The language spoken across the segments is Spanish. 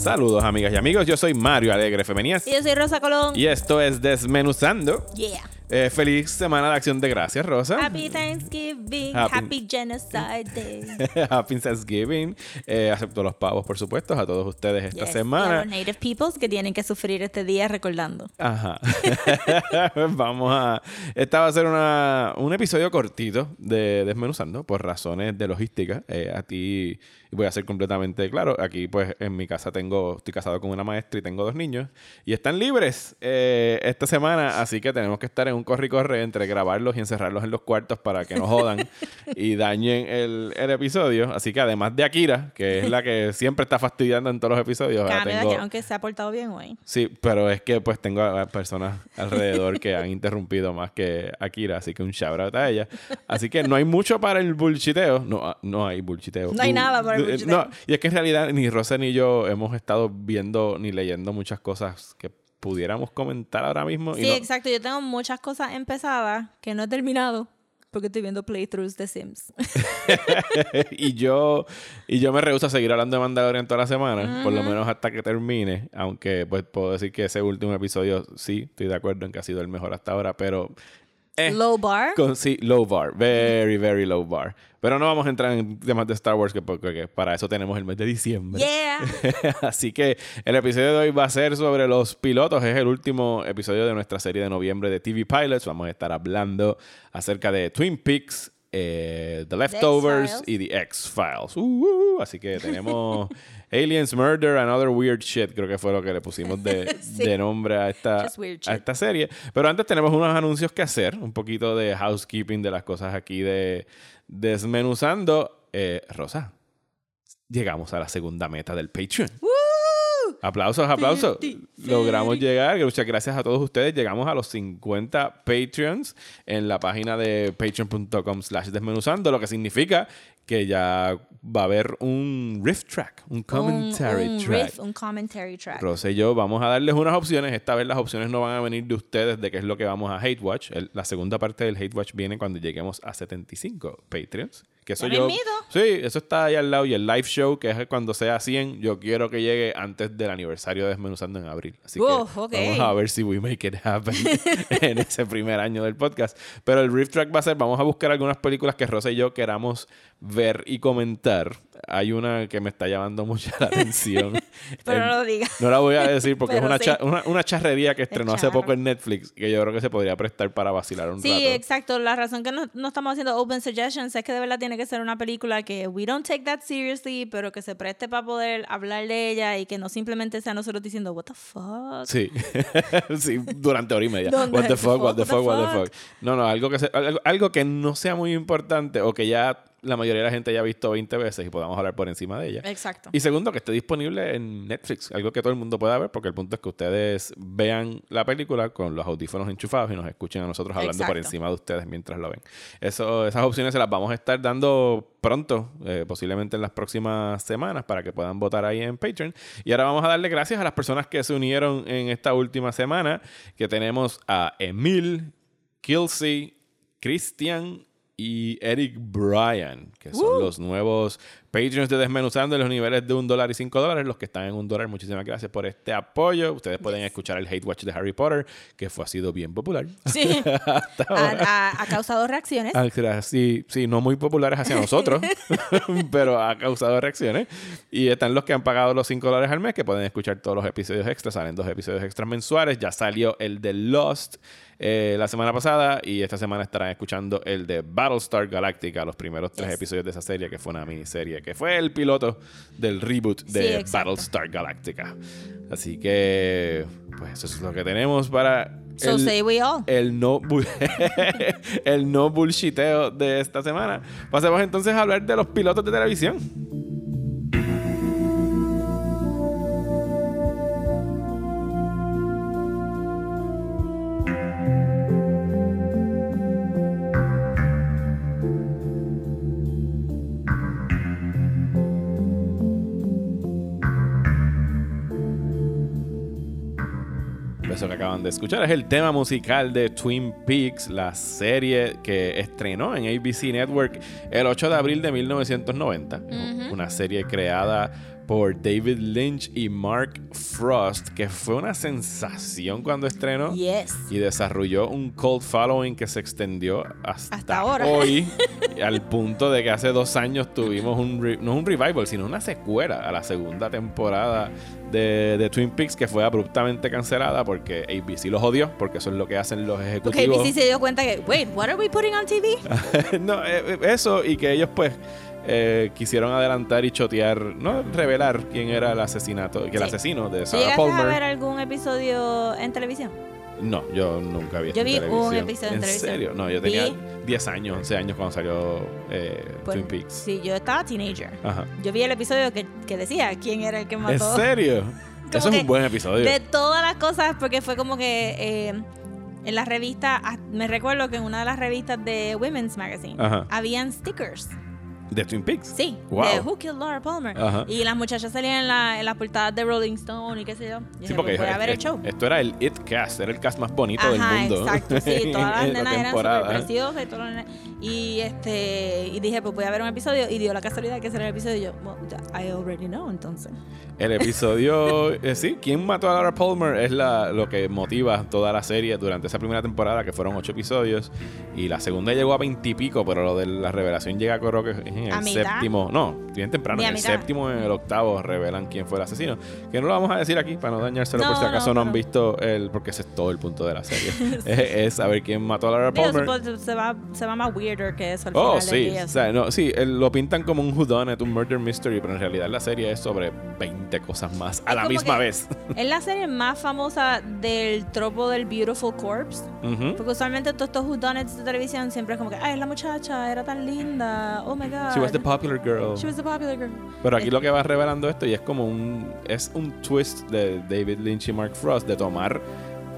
Saludos amigas y amigos, yo soy Mario Alegre Femenías Y yo soy Rosa Colón. y esto es Desmenuzando. Yeah. Eh, feliz semana de acción de gracias, Rosa. Happy Thanksgiving. Happy- Happy, Genocide Day. Happy Thanksgiving. Eh, acepto los pavos, por supuesto, a todos ustedes esta Yes, y a semana. los Native Peoples que tienen que sufrir este día recordando. Ajá. Vamos a. Esta va a ser una, un episodio cortito de Desmenuzando por razones de logística. Eh, a ti voy a ser completamente claro. Aquí, pues, en mi casa tengo. Estoy casado con una maestra y tengo dos niños. Y están libres eh, esta semana. Así que tenemos que estar en un corre y corre entre grabarlos y encerrarlos en los cuartos para que no jodan y dañen el, el episodio. Así que además de Akira, que es la que siempre está fastidiando en todos los episodios. ahora tengo- que aunque se ha portado bien hoy. Sí, pero es que pues tengo a a personas alrededor que han interrumpido más que Akira, así que un shout out a ella. Así que no hay mucho para el bullshiteo. No, ah, no hay bullshiteo. No hay nada para el Eh, bullshiteo. No, y es que en realidad ni Rosa ni yo hemos estado viendo ni leyendo muchas cosas que pudiéramos comentar ahora mismo. y Sí, no- exacto. Yo tengo muchas cosas empezadas que no he terminado porque estoy viendo playthroughs de Sims. y yo y yo me rehúso a seguir hablando de Mandalorian toda la semana, por lo menos hasta que termine, aunque pues puedo decir que ese último episodio sí, estoy de acuerdo en que ha sido el mejor hasta ahora, pero eh, Low bar. con, sí, low bar, very very low bar. Pero no vamos a entrar en temas de Star Wars que porque para eso tenemos el mes de diciembre. Yeah. Así que el episodio de hoy va a ser sobre los pilotos. Es el último episodio de nuestra serie de noviembre de TV Pilots. Vamos a estar hablando acerca de Twin Peaks, eh, The Leftovers X-Files. y The X-Files. Uh, uh, así que tenemos Aliens, Murder and Other Weird Shit. Creo que fue lo que le pusimos de, Sí. de nombre a esta, a esta serie. Pero antes tenemos unos anuncios que hacer. Un poquito de housekeeping de las cosas aquí de desmenuzando. Eh, Rosa, llegamos a la segunda meta del Patreon. Aplausos, aplausos. Logramos llegar. Muchas gracias a todos ustedes. Llegamos a los 50 Patreons en la página de patreon.com slash desmenuzando, lo que significa que ya va a haber un riff track, un commentary un, un track. riff, un commentary track. Rosa y yo vamos a darles unas opciones. Esta vez las opciones no van a venir de ustedes de qué es lo que vamos a Hate Watch. El- la segunda parte del Hate Watch viene cuando lleguemos a 75 Patreons. Que eso yo. Sí, eso está ahí al lado. Y el live show, que es cuando sea 100, yo quiero que llegue antes del aniversario de Desmenuzando en abril. Así que vamos a ver si we make it happen en ese primer año del podcast. Pero el riff track va a ser: vamos a buscar algunas películas que Rosa y yo queramos ver y comentar. Hay una que me está llamando mucho la atención. Pero El- no lo digas. no la voy a decir porque es una, sí. cha- una, una charrería que estrenó hace poco en Netflix que yo creo que se podría prestar para vacilar un Sí, rato. exacto. La razón que no, no estamos haciendo open suggestions es que de verdad tiene que ser una película que we don't take that seriously, pero que se preste para poder hablar de ella y que no simplemente sea nosotros diciendo, what the fuck. Sí. sí, durante hora y media. What the fuck, what the fuck, what the fuck? fuck. No, no, algo que, se- algo, algo que no sea muy importante o que ya la mayoría de la gente ya ha visto 20 veces y podamos hablar por encima de ella. Exacto. Y segundo, que esté disponible en Netflix, algo que todo el mundo pueda ver, porque el punto es que ustedes vean la película con los audífonos enchufados y nos escuchen a nosotros hablando por encima de ustedes mientras lo ven. Eso, esas opciones se las vamos a estar dando pronto, eh, posiblemente en las próximas semanas, para que puedan votar ahí en Patreon. Y ahora vamos a darle gracias a las personas que se unieron en esta última semana, que tenemos a Emil, Kelsey, Cristian y Eric Bryan, que son los nuevos Patreons de Desmenuzando en los niveles de un dólar y cinco dólares. Los que están en un dólar, muchísimas gracias por este apoyo. Ustedes pueden escuchar el Hate Watch de Harry Potter, que fue, ha sido bien popular. Sí. Ha, ha- ha causado reacciones. Ah. Sí, sí, no muy populares hacia nosotros, pero ha causado reacciones. Y están los que han pagado los 5 dólares al mes, que pueden escuchar todos los episodios extras. Salen dos episodios extras mensuales. Ya salió el de Lost eh, la semana pasada y esta semana estarán escuchando el de Battlestar Galactica, los primeros tres Yes. episodios de esa serie, que fue una miniserie, que fue el piloto del reboot de. Battlestar Galactica. Así que, pues eso es lo que tenemos para... So el- say we all. el no, el no bullshiteo de esta semana. Pasemos entonces a hablar de los pilotos de televisión. Eso que acaban de escuchar es el tema musical de Twin Peaks, la serie que estrenó en ABC Network el 8 de abril de 1990. Una serie creada por David Lynch y Mark Frost, que fue una sensación cuando estrenó Yes. y desarrolló un cult following que se extendió hasta, Hasta ahora. hoy, al punto de que hace dos años tuvimos un, re- no un revival, sino una secuela a la segunda temporada de, de Twin Peaks que fue abruptamente cancelada porque ABC los odió, porque eso es lo que hacen los Porque ejecutivos. ABC se dio cuenta que, wait, what are we putting on TV? no, eh, eh, eso y que ellos pues eh, quisieron adelantar y chotear, no revelar quién era el asesinato, que el asesino de ¿Tú Sarah llegaste a ver Palmer. algún episodio en televisión? No, yo nunca vi Yo en vi un episodio en televisión. serio? No, yo Vi- tenía 10 años, 11 años cuando salió eh, Pues, Twin Peaks. Sí, yo estaba teenager. Ajá. Yo vi el episodio que, que decía quién era el que ¿En mató. serio? Eso es un buen episodio. De todas las cosas, porque fue como que eh, en la revista, ah, me recuerdo que en una de las revistas de Women's Magazine Ajá. habían stickers. De Twin Peaks. Sí, Wow. de Who Killed Laura Palmer. Ajá. Y las muchachas salían en, la, en las portadas de Rolling Stone y qué sé yo. Yo Sí, dije, porque pues voy a ver el show. esto era el It Cast, era el cast más bonito Ajá, del mundo. exacto, sí, todas las en la nenas eran súper preciosas y nene- y este y dije, pues voy a ver un episodio y dio la casualidad que ese era el episodio y yo, well, I already know, entonces. El episodio, eh, sí, ¿quién mató a Laura Palmer? Es la, lo que motiva toda la serie durante esa primera temporada, que fueron ocho episodios. Y la segunda llegó a veintipico, pero lo de la revelación llega, creo que en A el mitad. séptimo. No, bien temprano, en el mitad. séptimo, en el octavo, revelan quién fue el asesino. Que no lo vamos a decir aquí para no dañárselo por No, si acaso no, no, han visto el. Porque ese es todo el punto de la serie. es, es saber quién mató a Laura Digo, Palmer. supongo- se va, se va más weirder que eso al Oh, final sí. O sea, no, sí, lo pintan como un whodunit, un murder mystery, pero en realidad la serie es sobre 20 cosas más a Es la misma vez. Es la serie más famosa del tropo del Beautiful Corpse. Ujú. Porque usualmente todos estos whodunits de televisión siempre es como que, ay, la muchacha era tan linda. Oh my god. She was the popular girl. She was the popular girl. Pero aquí Eh, lo que va revelando esto y es como un es un twist de David Lynch y Mark Frost de tomar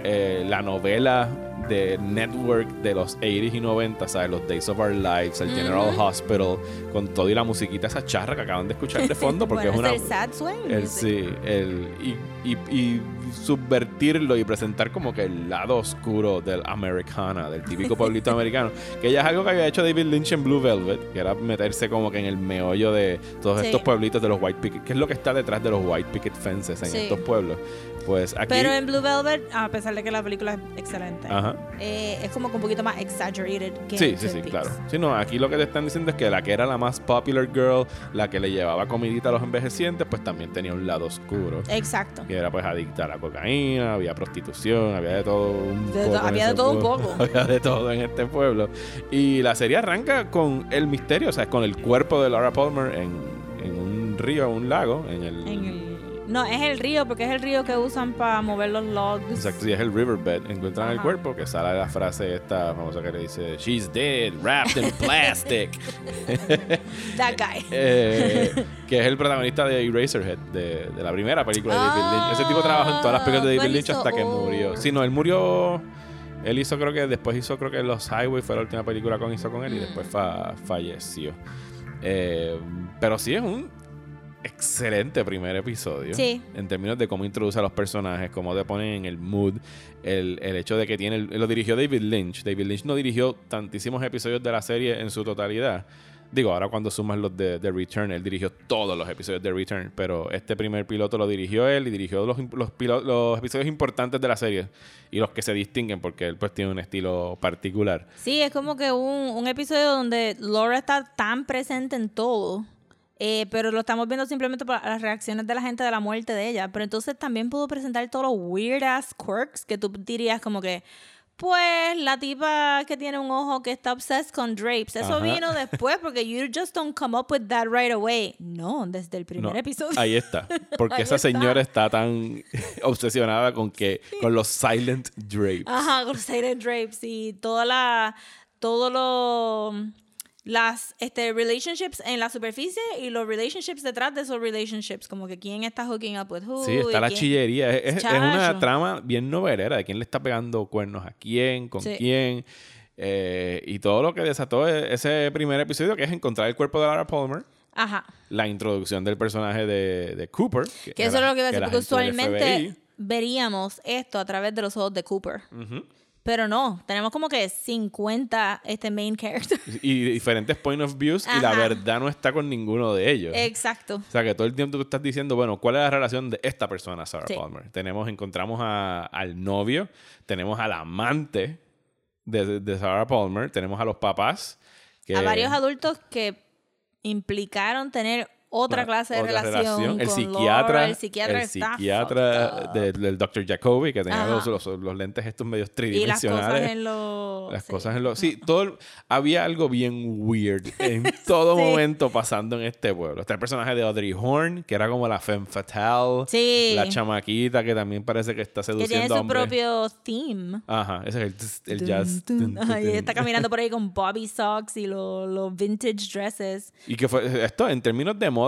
eh, la novela de Network de los 80s y 90s, ¿sabes? Los Days of Our Lives, el General Ujú. Hospital, con todo y la musiquita, esa charra que acaban de escuchar de fondo, porque bueno, es es una... el sad swing. El, sí, el, y, y, y subvertirlo y presentar como que el lado oscuro del Americana, del típico pueblito americano, que ya es algo que había hecho David Lynch en Blue Velvet, que era meterse como que en el meollo de todos Sí. estos pueblitos de los White Picket, que es lo que está detrás de los White Picket Fences en Sí. estos pueblos. Pues aquí... Pero en Blue Velvet, a pesar de que la película es excelente, Ajá. eh, es como que un poquito más exaggerated que Sí, sí, sí, Peaks. claro. Sí, no, aquí lo que te están diciendo es que la que era la más popular girl, la que le llevaba comidita a los envejecientes, pues también tenía un lado oscuro. Exacto. que era pues adicta a la cocaína, había prostitución, había de todo un De- poco. había de todo un poco. había de todo en este pueblo. Y la serie arranca con el misterio, o sea, con el cuerpo de Laura Palmer en, en un río, un lago, en el... En el- no, es el río, porque es el río que usan para mover los logs. Exacto, sí, es el riverbed. Encuentran el cuerpo, que sale la frase esta famosa que le dice, She's dead, wrapped in plastic. That guy. Eh, que es el protagonista de Eraserhead, de, de la primera película de David Lynch. Ese tipo trabajó en todas las películas de David ¿cuál Lynch hizo? hasta que Oh. murió. Sí, no, él murió. Él hizo, creo que después hizo, creo que Los Highway fue la última película que hizo con él y Mm. después fa- falleció. Eh, pero sí es un excelente primer episodio. Sí. En términos de cómo introduce a los personajes, cómo te ponen en el mood, el, el hecho de que tiene. el- lo dirigió David Lynch. David Lynch no dirigió tantísimos episodios de la serie en su totalidad. Digo, ahora cuando sumas los de, de Return, él dirigió todos los episodios de Return, pero este primer piloto lo dirigió él y dirigió los, los, pilo- los episodios importantes de la serie y los que se distinguen porque él pues tiene un estilo particular. Sí, es como que un, un episodio donde Laura está tan presente en todo, eh, pero lo estamos viendo simplemente por las reacciones de la gente de la muerte de ella. Pero entonces también pudo presentar todos los weird ass quirks que tú dirías como que, pues la tipa que tiene un ojo que está obsessed con drapes, eso Ajá. vino después porque you just don't come up with that right away. No, desde el primer No, episodio. Ahí está. Porque Ahí esa está. señora está tan obsesionada con que con los silent drapes. Ajá, con Silent Drapes y toda la, todo lo, las, este, relationships en la superficie y los relationships detrás de esos relationships, como que quién está hooking up with who. Sí, está la quién- chillería. Es, es- es una trama bien novelera de quién le está pegando cuernos a quién, con Sí. quién. eh, y todo lo que desató e- ese primer episodio, que es encontrar el cuerpo de Laura Palmer, Ajá. la introducción del personaje de, de Cooper. Que eso es lo que iba a decir, porque usualmente veríamos esto a través de los ojos de Cooper. Pero no, tenemos como que 50 este main character. Y diferentes point of views y la Ajá. verdad no está con ninguno de ellos. Exacto. O sea, que todo el tiempo tú estás diciendo, bueno, ¿cuál es la relación de esta persona, Sarah Sí. Palmer? Tenemos, encontramos a- al novio, tenemos al amante de, de Sarah Palmer, tenemos a los papás. Que, A varios adultos que implicaron tener otra clase de otra relación, El con psiquiatra, Laura, el psiquiatra, el psiquiatra de- del Dr. Jacoby, que tenía los, los- los lentes estos medios y las tridimensionales. cosas en los... Las sí. cosas en los... Sí, todo... el- Había algo bien weird en todo Sí. momento pasando en este pueblo. Está el personaje de Audrey Horn, que era como la femme fatale. Sí. La chamaquita, que también parece que está Que seduciendo tiene su hombres. propio theme. Ajá, ese es el, el Dun, jazz. dun. Dun, está caminando por ahí con bobby socks y los los vintage dresses. Y que fue... Esto, en términos de moda,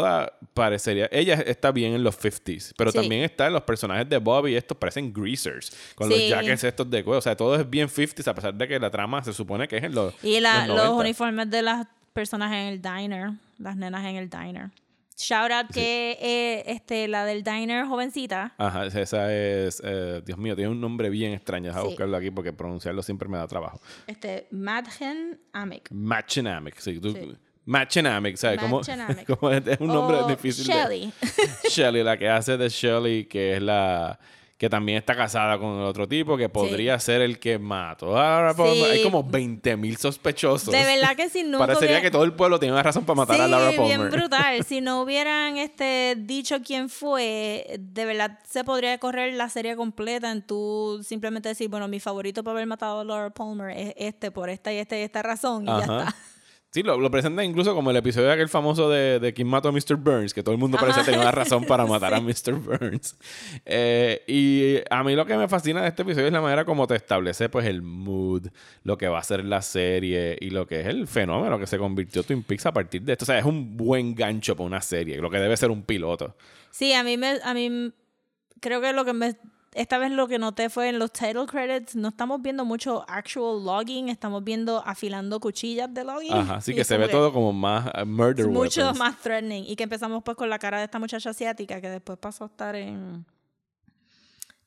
parecería... Ella está bien en los 50s, pero Sí. también está los personajes de Bobby, estos parecen greasers, con Sí. los jackets estos de cuero. O sea, todo es bien 50s, a pesar de que la trama se supone que es en los Y la- los los 90. uniformes de las personas en el diner, las nenas en el diner. Shout out que eh, este, la del diner jovencita. Ajá, esa es... eh, Dios mío, tiene un nombre bien extraño. Deja Sí. buscarlo aquí porque pronunciarlo siempre me da trabajo. Este, Madgen Amick. Machinamic, sí. Tú, Sí. Machinamic, ¿sabes? Como, como es, es un nombre O difícil de... Shelly. Shelly, la que hace de Shelly, que es la que también está casada con el otro tipo, que podría ser el que mató a Laura Palmer. Sí. Hay como 20 mil sospechosos. De verdad que si nunca Parecería hubiera- que todo el pueblo tiene una razón para matar sí, a Laura Palmer. bien brutal. Si no hubieran este, dicho quién fue, de verdad se podría correr la serie completa en tú simplemente decir, bueno, mi favorito para haber matado a Laura Palmer es este por esta y esta y esta razón y ya está. Sí, lo, lo presentan incluso como el episodio de aquel famoso de, de quién mató a Mr. Burns, que todo el mundo parece Ajá. tener una razón para matar a Mr. Burns. Eh, y a mí lo que me fascina de este episodio es la manera como te establece pues el mood, lo que va a ser la serie y lo que es el fenómeno que se convirtió Twin Peaks a partir de esto. O sea, es un buen gancho para una serie, lo que debe ser un piloto. Sí, a mí me, a mí creo que lo que me esta vez lo que noté fue en los title credits no estamos viendo mucho actual logging, estamos viendo afilando cuchillas de logging. Ajá, así que se ve todo como más uh, murder mucho weapons. más threatening y que empezamos pues con la cara de esta muchacha asiática que después pasó a estar en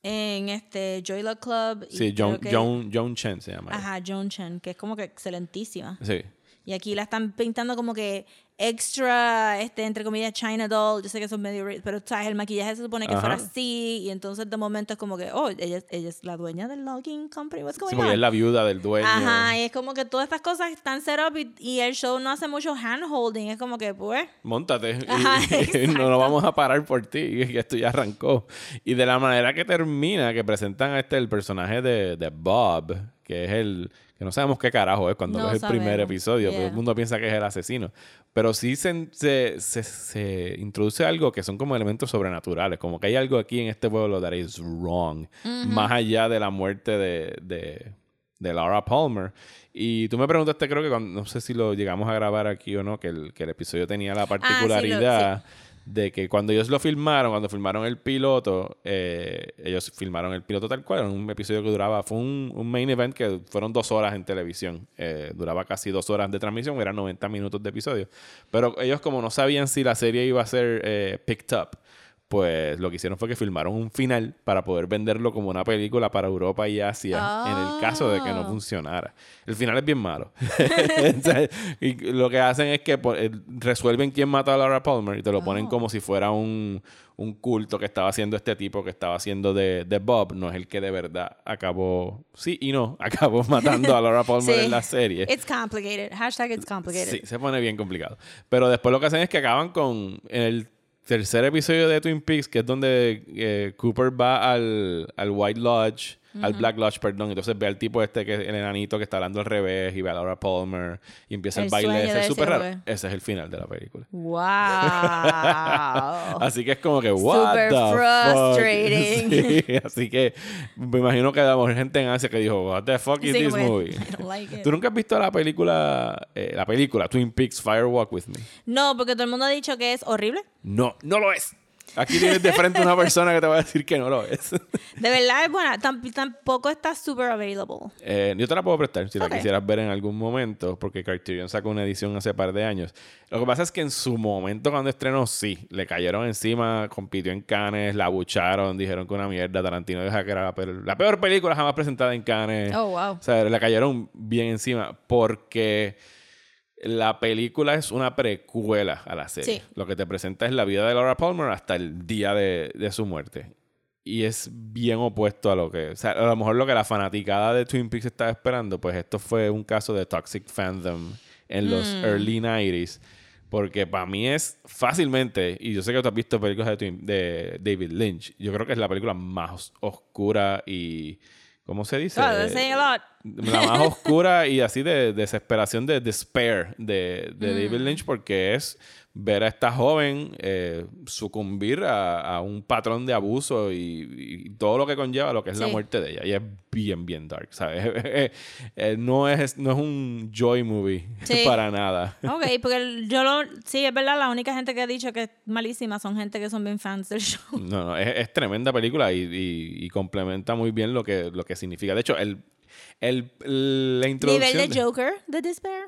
en este Joy Luck Club y Sí, que- Joan, Joan Chen se llama. ajá Joan Chen que es como que excelentísima Sí. y aquí la están pintando como que extra, este, entre comillas, China doll. Yo sé que eso es medio... Pero, ¿sabes? El maquillaje se supone que Ajá. fuera así. Y entonces, de momento, es como que, oh, ella, es- ella es la dueña del logging company. What's going Sí, porque on? es la viuda del dueño. Ajá, y es como que todas estas cosas están set up y, y el show no hace mucho hand-holding. Es como que, pues... Móntate. y- Ajá, y no lo vamos a parar por ti. que esto ya arrancó. Y de la manera que termina, que presentan a este el personaje de, de Bob, que es el. Que no sabemos qué carajo es cuando No ves el primer episodio. Todo Yeah. el mundo piensa que es el asesino. Pero sí se, se, se- se introduce algo que son como elementos sobrenaturales. Como que hay algo aquí en este pueblo that is wrong. Más allá de la muerte de. de de Laura Palmer. Y tú me preguntaste, creo que cuando- no sé si lo llegamos a grabar aquí o no, que el, que el episodio tenía la particularidad de que cuando ellos lo filmaron, cuando filmaron el piloto, eh, ellos filmaron el piloto tal cual, un episodio que duraba, fue un, un main event que fueron dos horas en televisión, Eh, duraba casi dos horas de transmisión, eran 90 minutos de episodio. Pero ellos como no sabían si la serie iba a ser eh, picked up, pues lo que hicieron fue que filmaron un final para poder venderlo como una película para Europa y Asia en el caso de que no Ah. funcionara. El final es bien malo. Y lo que hacen es que eh, resuelven quién mató a Laura Palmer y te lo ponen Oh. como si fuera un, un culto que estaba haciendo este tipo que estaba haciendo de, de Bob. No es el que de verdad acabó, sí y no, acabó matando a Laura Palmer Sí. en la serie. It's complicated. Hashtag it's complicated. Sí, se pone bien complicado. Pero después lo que hacen es que acaban con el tercer episodio de Twin Peaks, que es donde eh, Cooper va al, al White Lodge, al Black Lodge, perdón. Entonces ve al tipo este, que el enanito que está hablando al revés, y ve a Laura Palmer, y empieza el, El baile ese ese súper raro. Ese es el final de la película. Wow. Así que es como que, what Super the fuck? frustrating. Sí, así que me imagino que la gente en Asia que dijo, what the fuck is Sí, this que, movie? I don't like it. ¿Tú nunca has visto la película, eh, la película Twin Peaks Fire Walk With Me? No, porque todo el mundo ha dicho que es horrible. No, no lo es. Aquí tienes de frente una persona que te va a decir que no lo es. De verdad es buena. Tam- tampoco está super available. Eh, yo te la puedo prestar si Ok. la quisieras ver en algún momento, porque Criterion sacó una edición hace par de años. Lo que pasa es que en su momento cuando estrenó, sí, le cayeron encima, compitió en Cannes, la abucharon, dijeron que una mierda, Tarantino dijo que era la peor, la peor película jamás presentada en Cannes. Oh, wow. O sea, le cayeron bien encima porque la película es una precuela a la serie. Sí. Lo que te presenta es la vida de Laura Palmer hasta el día de, de su muerte. Y es bien opuesto a lo que... O sea, a lo mejor lo que la fanaticada de Twin Peaks estaba esperando, pues esto fue un caso de toxic fandom en los Mm. early 90s. Porque para mí es fácilmente, y yo sé que tú has visto películas de, Twin- de David Lynch, yo creo que es la película más oscura y... ¿Cómo se dice? Oh, la más oscura y así de desesperación, de despair de, de Mm. David Lynch, porque es ver a esta joven eh, sucumbir a, a un patrón de abuso y, y todo lo que conlleva lo que es la muerte de ella. Y es bien, bien dark, ¿sabes? Eh, no, es, no es un joy movie Sí. para nada. Ok, porque yo lo... Sí, es verdad, la única gente que ha dicho que es malísima son gente que son bien fans del show. No, no, es, es tremenda película y, y- y complementa muy bien lo que, lo que significa. De hecho, el, el, la introducción... Nivel de Joker, de Despair.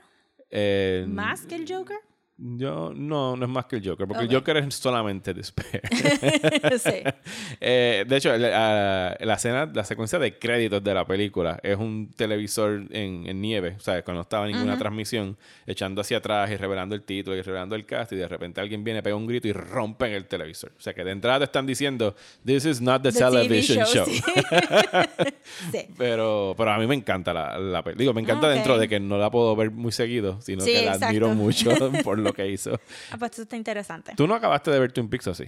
eh, Más que el Joker. Yo, no, no es más que el Joker, porque el Joker es solamente despair. sí. Eh, de hecho, la, la- escena, la secuencia de créditos de la película es un televisor en, en nieve, o sea, cuando no estaba ninguna transmisión, echando hacia atrás y revelando el título y revelando el cast, y de repente alguien viene, pega un grito y rompen el televisor. O sea, que de entrada te están diciendo, This is not the, The TV television show. sí. sí. Pero, pero a mí me encanta la, la película. Digo, me encanta Ah, dentro de que no la puedo ver muy seguido, sino que la admiro mucho por lo que hizo. Ah, pues esto está interesante. ¿Tú no acabaste de ver Twin Peaks o sí?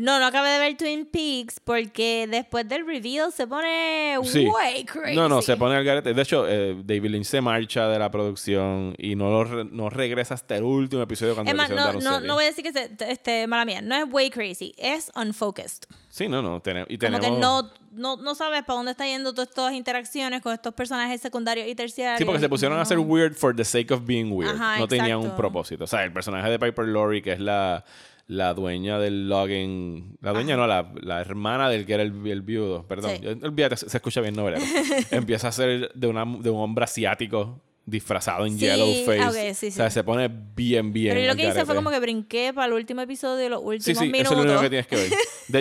No, no acabé de ver Twin Peaks porque después del reveal se pone Sí. way crazy. No, no, se pone al garete. De hecho, eh, David Lynch se marcha de la producción y no, lo re- no regresa hasta el último episodio cuando hicieron no, no, no voy a decir que se, este, mala mía, no es way crazy, es unfocused. Sí, no, no. tene- y Como tenemos... que no, no, no sabes para dónde está yendo todas estas interacciones con estos personajes secundarios y terciarios. Sí, porque se pusieron a hacer weird for the sake of being weird. Ajá, no tenían un exacto. propósito. O sea, el personaje de Piper Laurie, que es la, la dueña del logging... La dueña no, la, la hermana del que era el, el viudo. Perdón. Sí. Yo- Olvídate, se se escucha bien novelero. Empieza a ser de, una, de un hombre asiático disfrazado en Sí, yellow face. ok, sí, O sea, sí. se pone bien, bien Pero yo lo que hice fue como que brinqué para el último episodio, los Sí, últimos sí, minutos. eso es lo único que tienes que ver.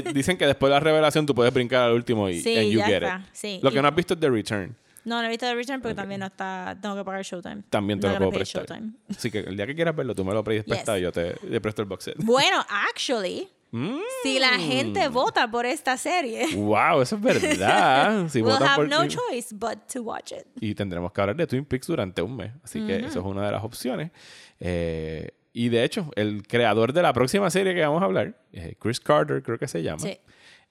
De- dicen que después de la revelación tú puedes brincar al último y Sí, and you ya get está, it. sí. Lo Y- que no has visto es The Return. No, no he visto The Return porque también no está, tengo que pagar Showtime. También te No lo puedo prestar. Showtime. Así que el día que quieras verlo, tú me lo pides Yes. prestado y yo te, te presto el box set. Bueno, actually, Mm. si la gente vota por esta serie, Wow, eso es verdad. Si we'll have por no choice but to watch it. Y tendremos que hablar de Twin Peaks durante un mes. Así que eso es una de las opciones. Eh, y de hecho, el creador de la próxima serie que vamos a hablar, eh, Chris Carter, creo que se llama, Sí.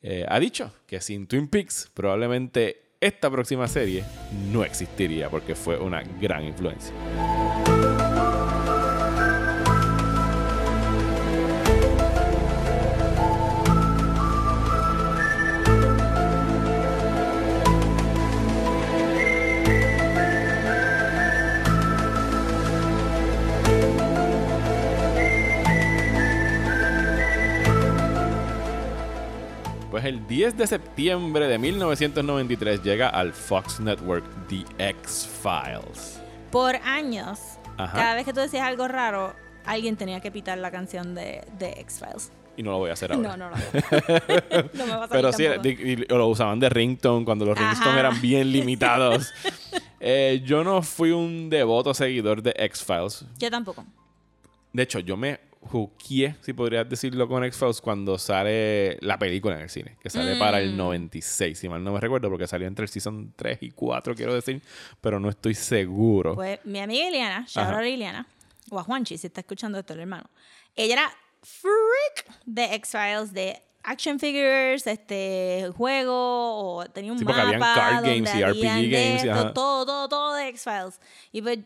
eh, ha dicho que sin Twin Peaks probablemente esta próxima serie no existiría porque fue una gran influencia. Pues el 10 de septiembre de 1993 llega al Fox Network The X-Files. Por años, Ajá. cada vez que tú decías algo raro, alguien tenía que pitar la canción de, de X-Files. Y no lo voy a hacer ahora. No, no, no. no me va a Pero sí, y lo usaban de ringtone cuando los ringtones eran bien limitados. Eh, yo no fui un devoto seguidor de X-Files. Yo tampoco. De hecho, yo me juqueé, si podrías decirlo, con X-Files cuando sale la película en el cine, que sale para Mm. el 96, si mal no me recuerdo, porque salió entre el season 3 y 4, quiero decir, pero no estoy seguro. Pues mi amiga Iliana, shout out a Iliana, o a Juanchi, si está escuchando esto, el hermano. Ella era freak de X-Files, de action figures, este juego, o tenía un Sí, porque mapa habían card games y RPG games esto, todo, todo, todo de X-Files. Y pues,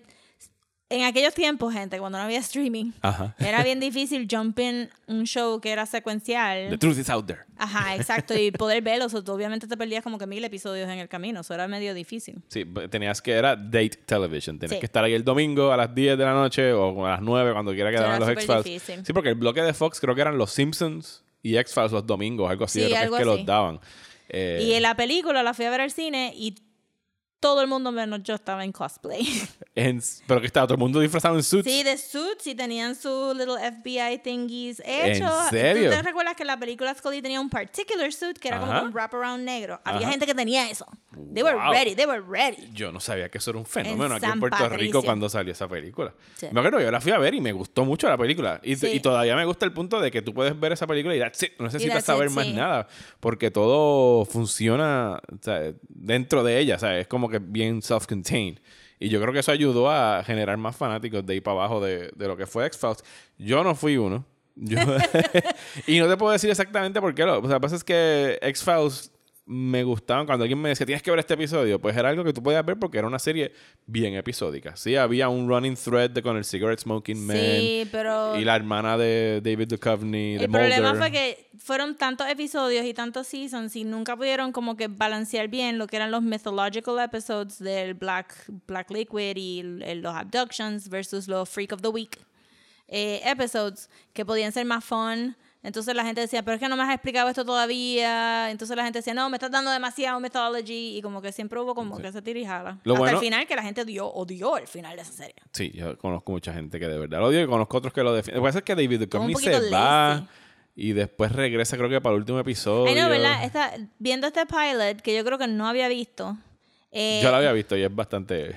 en aquellos tiempos, gente, cuando no había streaming, Ajá. era bien difícil jump in un show que era secuencial. The truth is out there. Ajá, exacto, y poder verlo. o sea, tú obviamente te perdías como que mil episodios en el camino, eso era medio difícil. Sí, b- tenías que, era date television. Tenías Sí. que estar ahí el domingo a las 10 de la noche o a las 9 cuando quiera que Eso daban era los X-Files. Sí, porque el bloque de Fox creo que eran Los Simpsons, y X-Files los domingos, algo así, Sí, lo que algo es que los daban. Eh, Y en la película la fui a ver al cine y todo el mundo menos yo estaba en cosplay. en- pero que estaba todo el mundo disfrazado en suits. Sí, de suits y tenían sus little FBI thingies hechos. serio? ¿Tú te recuerdas que la película Scully tenía un particular suit que era Ajá. como un wraparound negro? Había Ajá. gente que tenía eso. They were Wow. ready, they were ready. Yo no sabía que eso era un fenómeno aquí San en Puerto Rico Patricio. cuando salió esa película. Sí. Me acuerdo, yo la fui a ver y me gustó mucho la película. Y, Sí. y todavía me gusta el punto de que tú puedes ver esa película y that's it, no necesitas saber it, más sí. nada. Porque todo funciona o sea, dentro de ella. O sea, es como que bien self-contained. Y yo creo que eso ayudó a generar más fanáticos de ahí para abajo de, de lo que fue X-Files. Yo no fui uno. Yo- y no te puedo decir exactamente por qué. Lo, o sea, lo que pasa es que X-Files me gustaban. Cuando alguien me decía, tienes que ver este episodio, pues era algo que tú podías ver porque era una serie bien episódica. Sí, había un running thread de, con el Cigarette Smoking Man. Sí, pero Y la hermana de David Duchovny, de el problema Mulder. fue que fueron tantos episodios y tantos seasons y nunca pudieron como que balancear bien lo que eran los mythological episodes del Black, Black Liquid y los abductions versus los Freak of the Week eh, episodes que podían ser más fun. Entonces la gente decía, pero es que no me has explicado esto todavía. Entonces la gente decía, no, me estás dando demasiado mythology. Y como que siempre hubo como que se tira y jala. Lo Hasta bueno- el final, que la gente odió, odió el final de esa serie. Sí, yo conozco mucha gente que de verdad lo odio y conozco otros que lo defienden. Pasa es que David Duchovny se poquito va lazy. y después regresa, creo que para el último episodio. Ay, no, ¿verdad? Viendo este pilot, que yo creo que no había visto. Eh, Yo lo había visto y es bastante.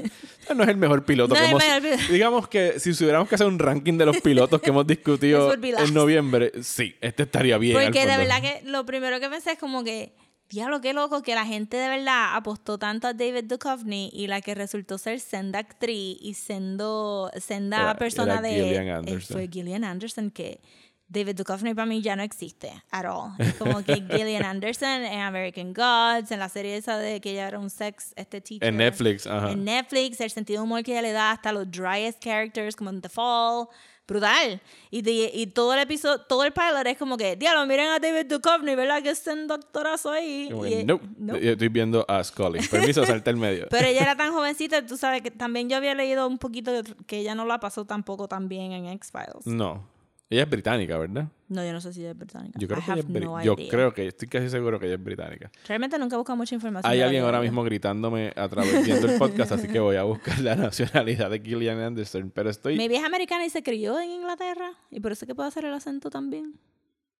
no es el mejor piloto No que hemos. mejor. Digamos que si tuviéramos que hacer un ranking de los pilotos que hemos discutido en noviembre, sí, este estaría bien. Porque de verdad que lo primero que pensé es como que, diablo, qué loco que la gente de verdad apostó tanto a David Duchovny y la que resultó ser senda actriz y siendo senda Era- persona era de... Gillian eh, Anderson. Fue Gillian Anderson que... David Duchovny para mí ya no existe at all. Es como que Gillian Anderson en American Gods, en la serie esa de que ella era un sex este teacher. En Netflix, ajá. En Netflix, el sentido de humor que ella le da hasta los driest characters como en The Fall. Brutal. Y, de- y todo el episodio, todo el pilot es como que, diablo, miren a David Duchovny, ¿verdad? Que es un doctorazo ahí. Y- no, no. yo estoy viendo a Scully. Permiso, salta el medio. Pero ella era tan jovencita, tú sabes que también yo había leído un poquito que ella no la pasó tampoco tan bien en X-Files. No. Ella es británica, ¿verdad? No, yo no sé si ella es británica. Yo creo I que ella es bri- no Yo creo que estoy casi seguro que ella es británica. Realmente nunca he buscado mucha información. Hay alguien ahora mismo gritándome a través viendo el podcast, así que voy a buscar la nacionalidad de Gillian Anderson. Pero estoy. Mi vieja americana y se crió en Inglaterra y por eso que puedo hacer el acento también.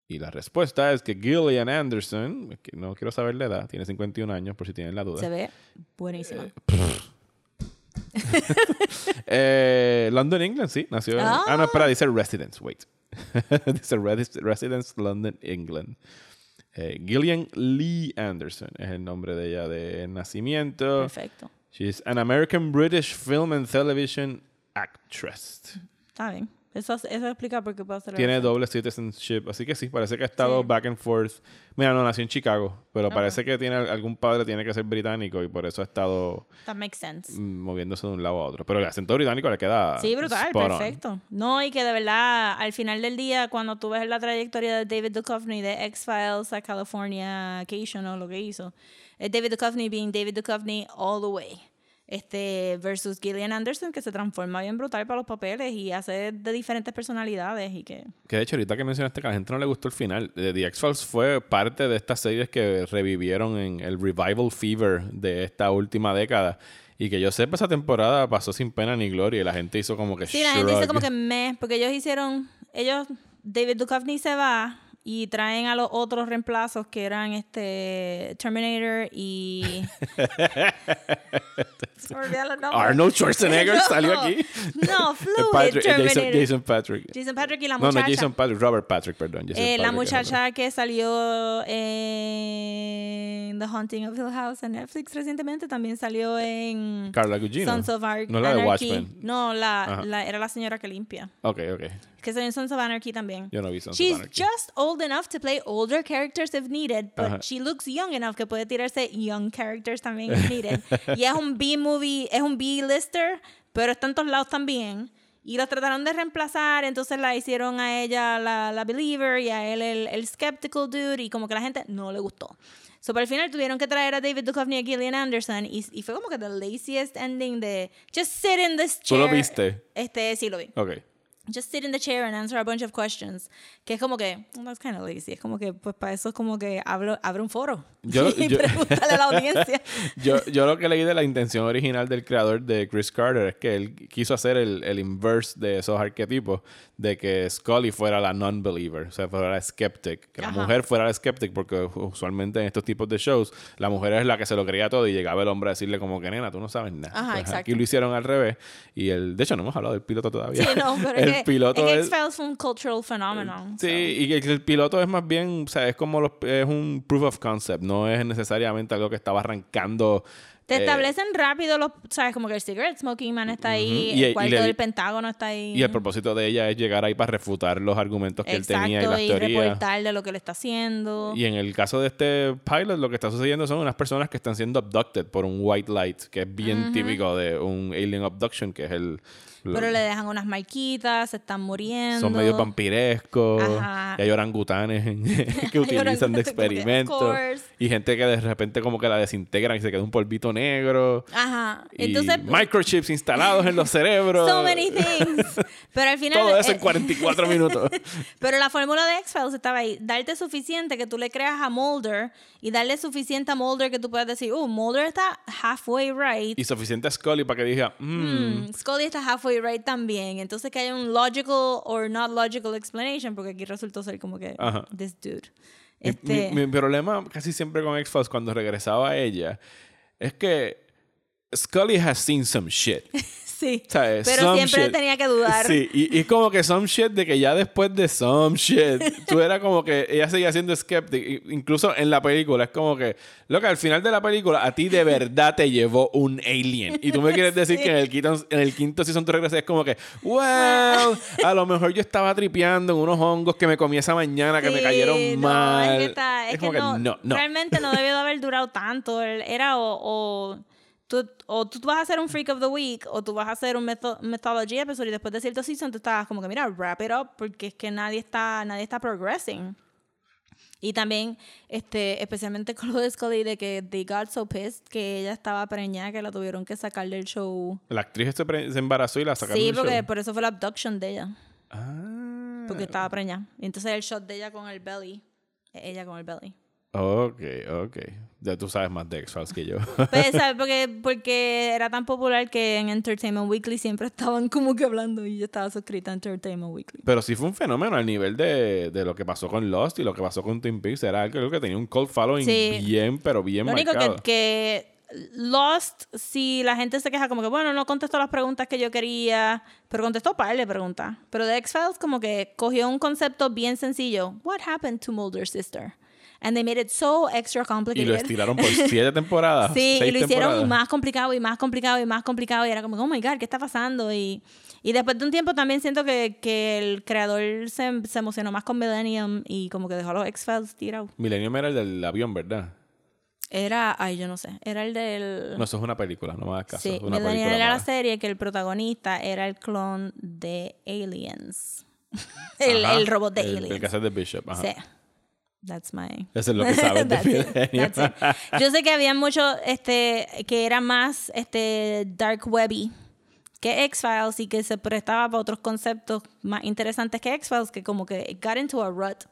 Y la respuesta es que Gillian Anderson, que no quiero saber la edad, tiene 51 años por si tienen la duda. Se ve buenísima. Eh, London, England, sí, nació en... Ah, no, espera, dice Residence, wait. dice Residence, London, England. Eh, Gillian Lee Anderson es el nombre de ella de nacimiento. Perfecto. She's an American British film and television actress. Está bien. Eso, eso explica por qué puedo hacer Tiene acento. doble citizenship, así que sí, parece que ha estado Sí. back and forth. Mira, no nació en Chicago, pero Ok. parece que tiene algún padre tiene que ser británico y por eso ha estado That makes sense. mm, moviéndose de un lado a otro. Pero el acento británico le queda Sí, brutal, spot on. perfecto. No, y que de verdad, al final del día, cuando tú ves la trayectoria de David Duchovny de X-Files a Californication o lo que hizo, es David Duchovny being David Duchovny all the way. Este, versus Gillian Anderson, que se transforma bien brutal para los papeles y hace de diferentes personalidades y que... Que de hecho, ahorita que mencionaste que a la gente no le gustó el final, eh, The X-Files fue parte de estas series que revivieron en el revival fever de esta última década. Y que yo sepa, esa temporada pasó sin pena ni gloria y la gente hizo como que Sí, la gente shrug. como que me, porque ellos hicieron, ellos, David Duchovny se va y traen a los otros reemplazos que eran este Terminator y. Arnold Schwarzenegger No, salió aquí. No, Fluid Patrick- Jason, Patrick. Jason Patrick y la No, muchacha. no, Jason Patrick, Robert Patrick, perdón. Jason Eh, la Patrick muchacha que salió en The Haunting of Hill House en Netflix recientemente también salió en. Carla Gugino. Sons of Ar- No la de. Watchmen. No, la, la- era la señora que limpia. Ok, ok. Que salió en Sons of Anarchy también. Yo no vi Sons of She's Anarchy. just old enough to play older characters if needed, but Ajá. she looks young enough que puede tirarse young characters también if needed. y es un B-movie, es un B-lister, pero está en todos lados también. Y los trataron de reemplazar, entonces la hicieron a ella la, la believer y a él el, el skeptical dude, y como que la gente no le gustó. So, para el final tuvieron que traer a David Duchovny y a Gillian Anderson, y, y fue como que the laziest ending de just sit in this ¿Tú chair. lo viste? Este, sí lo vi. Ok. Just sit in the chair and answer a bunch of questions. Que es como que, well, that's kind of lazy. Es como que, pues para eso es como que hablo, abre un foro. Yo- y yo- a la audiencia. Yo, yo lo que leí de la intención original del creador de Chris Carter es que él quiso hacer el, el inverse de esos arquetipos, de que Scully fuera la non-believer, o sea, fuera la skeptic, que la Ajá. mujer fuera la skeptic, porque usualmente en estos tipos de shows, la mujer es la que se lo creía todo y llegaba el hombre a decirle como que, nena, tú no sabes nada. Ajá, Pues. Aquí lo hicieron al revés, y el, de hecho no hemos hablado del piloto todavía. Sí, no, pero el que, piloto es que es... X-Files fue un cultural phenomenon. Sí, so. y el, el piloto es más bien, o sea, es como los, es un proof of concept, no es necesariamente algo que estaba arrancando. Te eh, establecen rápido los, sabes, como que el cigarette smoking man está ahí, y el cuarto le- del Pentágono está ahí. Y el propósito de ella es llegar ahí para refutar los argumentos que él tenía y las y teorías. reportar de lo que le está haciendo. Y en el caso de este pilot, lo que está sucediendo son unas personas que están siendo abducted por un white light, que es bien típico de un alien abduction, que es el... Pero le dejan unas marquitas, se están muriendo. son medio vampirescos, Ajá. y hay orangutanes que utilizan de course. Y gente que de repente como que la desintegran y se queda un polvito negro. Ajá. y Entonces, microchips instalados en los cerebros. so many things. Pero al final. Todo eso eh, en 44 minutos. Pero la fórmula de X-Files estaba ahí. Darte suficiente que tú le creas a Mulder y darle suficiente a Mulder que tú puedas decir, oh, Mulder está halfway right. y suficiente a Scully para que diga, mm, Mm, Scully está halfway right también. Entonces que haya un logical or not logical explanation, porque aquí resultó ser como que Ajá. this dude. Mi- Este, Mi, mi problema casi siempre con X-Files cuando regresaba a ella es que Scully has seen some shit. sí. ¿sabes? Pero Some siempre shit. tenía que dudar. Sí, y, es como que some shit de que ya después de some shit, tú era como que ella seguía siendo skeptic. Incluso en la película, es como que, loca, al final de la película, a ti de verdad te llevó un alien. Y tú me quieres decir que en el, quinto, en el quinto season tú regresas, es como que, well, a lo mejor yo estaba tripeando en unos hongos que me comí esa mañana que me cayeron no, mal. Es que, está- es como que no, no, no. Realmente no debió de haber durado tanto. Era o, o, tú, o tú vas a hacer un Freak of the Week o tú vas a hacer un metho- Mythology episode y después de cierto season tú estabas como que, mira, wrap it up porque es que nadie está, nadie está progressing. Y también, este, especialmente con lo de Scully, de que they got so pissed que ella estaba preñada que la tuvieron que sacar del show. La actriz se, se embarazó y la sacaron Sí, del porque show. por eso fue la abduction de ella. Ah. Porque estaba preñada. Y entonces el shot de ella con el belly. Ella con el belly. Ok, ok. Ya tú sabes más de X-Files que yo. Pues, ¿sabes? Porque, porque era tan popular que en Entertainment Weekly siempre estaban como que hablando y yo estaba suscrita a Entertainment Weekly. Pero sí fue un fenómeno al nivel de, de lo que pasó con Lost y lo que pasó con Twin Peaks. Era algo que tenía un cult following Sí. bien, pero bien Lo único marcado. que, que Lost, si la gente se queja como que, bueno, no contestó las preguntas que yo quería, pero contestó par de preguntas. Pero de X-Files como que cogió un concepto bien sencillo. What happened to Mulder's sister? And they made it so extra Y complicated. lo estiraron por siete temporadas. Sí, y lo hicieron temporadas. más complicado y más complicado y más complicado. Y era como, oh my God, ¿qué está pasando? Y, y después de un tiempo también siento que, que el creador se, se emocionó más con Millennium y como que dejó a los X-Files tirados. Millennium era el del avión, ¿verdad? Era, ay, yo no sé, era el del... No, eso es una película, no me hagas caso. sí, es una Millennium película era la serie que el protagonista era el clon de Aliens. el, el robot de el, Aliens. El que hace de Bishop. Ajá. Sí. That's my... Eso es lo que sabes de it. Yo sé que había mucho este que era más este dark webby que X-Files y que se prestaba para otros conceptos más interesantes que X-Files que como que it got into a rut.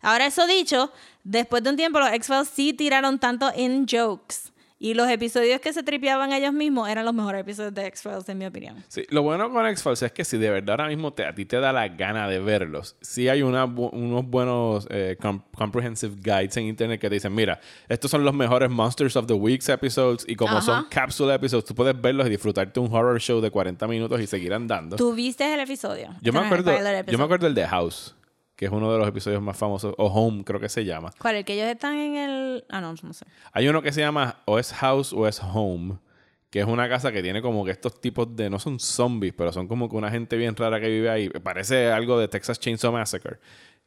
Ahora eso dicho, después de un tiempo los X-Files sí tiraron tanto in jokes y los episodios que se tripeaban ellos mismos eran los mejores episodios de X-Files en mi opinión. Sí, lo bueno con X-Files es que si de verdad ahora mismo te, a ti te da la gana de verlos, sí hay una unos buenos eh, com- comprehensive guides en internet que te dicen, mira, estos son los mejores Monsters of the Weeks episodes y como Ajá. son capsule episodes, tú puedes verlos y disfrutarte un horror show de 40 minutos y seguir andando. ¿Tú viste el episodio? Yo me, acuerdo, spoiler yo episode. me acuerdo el de House, que es uno de los episodios más famosos, o Home creo que se llama. ¿Cuál? El que ellos están en el... Ah, no, no sé. Hay uno que se llama o es House o es Home, que es una casa que tiene como que estos tipos de, no son zombies, pero son como que una gente bien rara que vive ahí. Parece algo de Texas Chainsaw Massacre.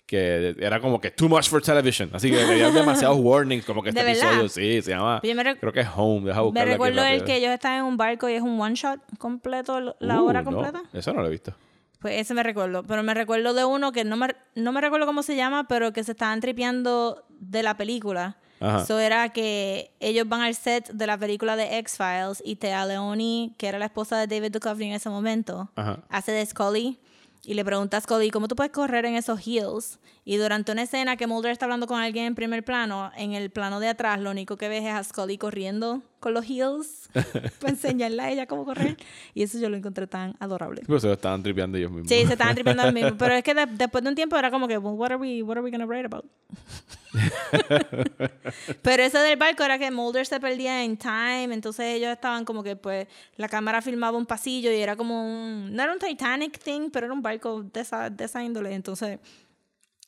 Que era como que too much for television. Así que había demasiados warnings, como que este ¿De verdad? episodio, sí, se llama. Me rec- creo que es Home. Deja Me buscarlo aquí recuerdo el que ellos están en un barco y es un one shot completo, la Uh, hora no, completa. eso no lo he visto. Pues ese me recuerdo. Pero me recuerdo de uno que no me, no me recuerdo cómo se llama, pero que se estaban tripeando de la película. Eso era que ellos van al set de la película de X-Files y Thea Leoni, que era la esposa de David Duchovny en ese momento, Ajá. hace de Scully. y le pregunta a Scully, ¿cómo tú puedes correr en esos heels? Y durante una escena que Mulder está hablando con alguien en primer plano, en el plano de atrás, lo único que ves es a Scully corriendo con los heels para enseñarle a ella cómo correr. Y eso yo lo encontré tan adorable. Pues se lo estaban tripeando ellos mismos. Sí, se estaban tripeando al mismo. Pero es que de- después de un tiempo era como que, well, what are we, what are we gonna write about? Pero eso del barco era que Mulder se perdía en time, entonces ellos estaban como que, pues, la cámara filmaba un pasillo y era como un, no era un Titanic thing, pero era un barco de esa, de esa índole. Entonces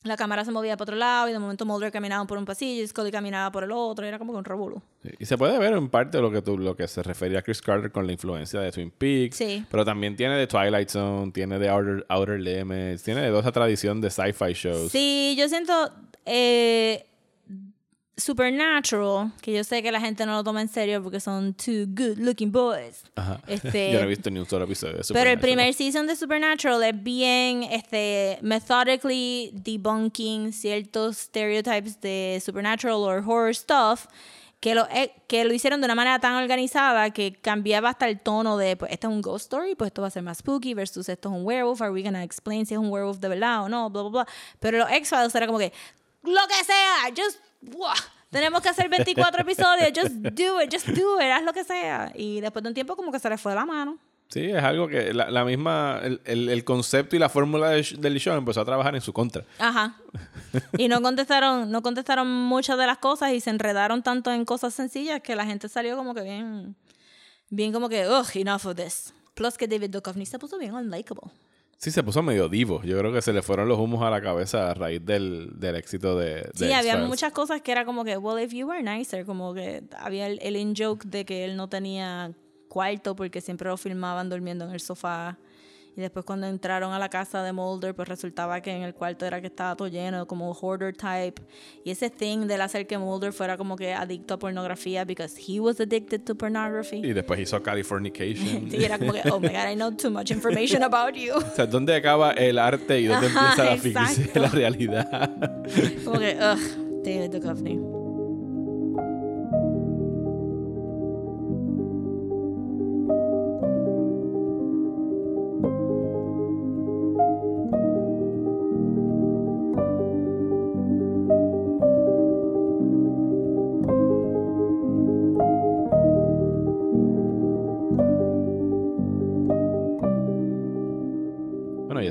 la cámara se movía para otro lado y de momento Mulder caminaba por un pasillo y Scully caminaba por el otro. y Era como que un. Sí, Y se puede ver en parte lo que tú, lo que se refería a Chris Carter con la influencia de Twin Peaks. Sí. Pero también tiene de Twilight Zone, tiene de Outer, Outer Limits, tiene de toda esa tradición de sci-fi shows. Sí, yo siento eh, Supernatural, que yo sé que la gente no lo toma en serio porque son two good looking boys. Ajá. Este, Yo no he visto ni un solo episodio de Pero el primer season de Supernatural es bien este, methodically debunking ciertos stereotypes de Supernatural o horror stuff que lo, eh, que lo hicieron de una manera tan organizada que cambiaba hasta el tono de, pues, esto es un ghost story, pues esto va a ser más spooky versus esto es un werewolf, are we gonna explain si es un werewolf de verdad o no, bla, bla, bla. Pero los X-Files era como que, lo que sea, just, ¡buah! tenemos que hacer 24 episodios, just do it, just do it, haz lo que sea. Y después de un tiempo como que se le fue de la mano. Sí, es algo que la, la misma, el, el- el concepto y la fórmula sh- del show empezó a trabajar en su contra. Ajá. Y no contestaron, no contestaron muchas de las cosas y se enredaron tanto en cosas sencillas que la gente salió como que bien, bien como que, ugh, enough of this. Plus que David Duchovny se puso bien unlikable. Sí, se puso medio divo. Yo creo que se le fueron los humos a la cabeza a raíz del, del éxito de, de Sí, había muchas cosas que era como que, well, if you were nicer, como que había el, el in-joke de que él no tenía cuarto porque siempre lo filmaban durmiendo en el sofá. Y después cuando entraron a la casa de Mulder, pues resultaba que en el cuarto era que estaba todo lleno, como hoarder type. Y ese thing del hacer que Mulder fuera como que adicto a pornografía because he was addicted to pornography. Y después hizo Californication. Sí, era como que, oh my god, I know too much information about you. O sea, ¿dónde acaba el arte y dónde Ajá, empieza la ficción, la realidad? Como que, ugh, David Duchovny.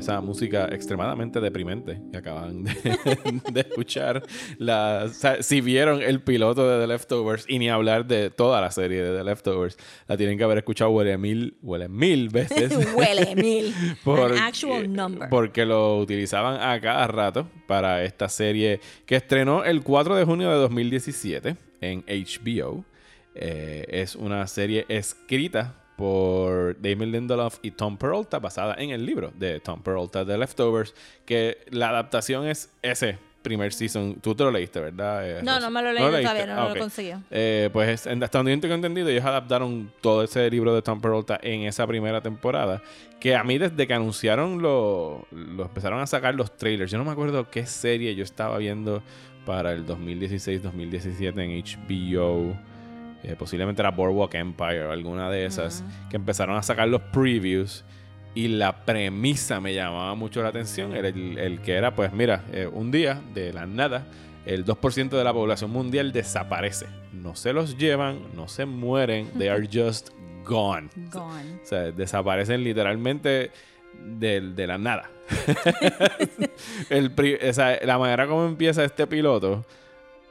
Esa música extremadamente deprimente que acaban de, de escuchar. La, o sea, si vieron el piloto de The Leftovers y ni hablar de toda la serie de The Leftovers, la tienen que haber escuchado huele mil, huele mil veces. Huele mil. Porque- An actual number. Porque lo utilizaban a cada rato para esta serie que estrenó el 4 de junio de 2017 en HBO. Eh, es una serie escrita por Damon Lindelof y Tom Peralta, basada en el libro de Tom Peralta, The Leftovers, que la adaptación es ese primer season. Tú te lo leíste, ¿verdad? eh, No, no me lo leído leíste? todavía, no Ah, lo ok. he conseguido. Eh, pues hasta donde yo tengo entendido, ellos adaptaron todo ese libro de Tom Peralta en esa primera temporada. Que a mí, desde que anunciaron lo, lo empezaron a sacar los trailers, yo no me acuerdo qué serie yo estaba viendo para el 2016-2017 en HBO. Eh, posiblemente era Boardwalk Empire o alguna de esas. Que empezaron a sacar los previews. Y la premisa me llamaba mucho la atención. Era el, el que era, pues mira, eh, un día de la nada, el 2% de la población mundial desaparece. No se los llevan, no se mueren, they are just gone. Gone. O sea, desaparecen literalmente de, de la nada. El o sea, la manera como empieza este piloto,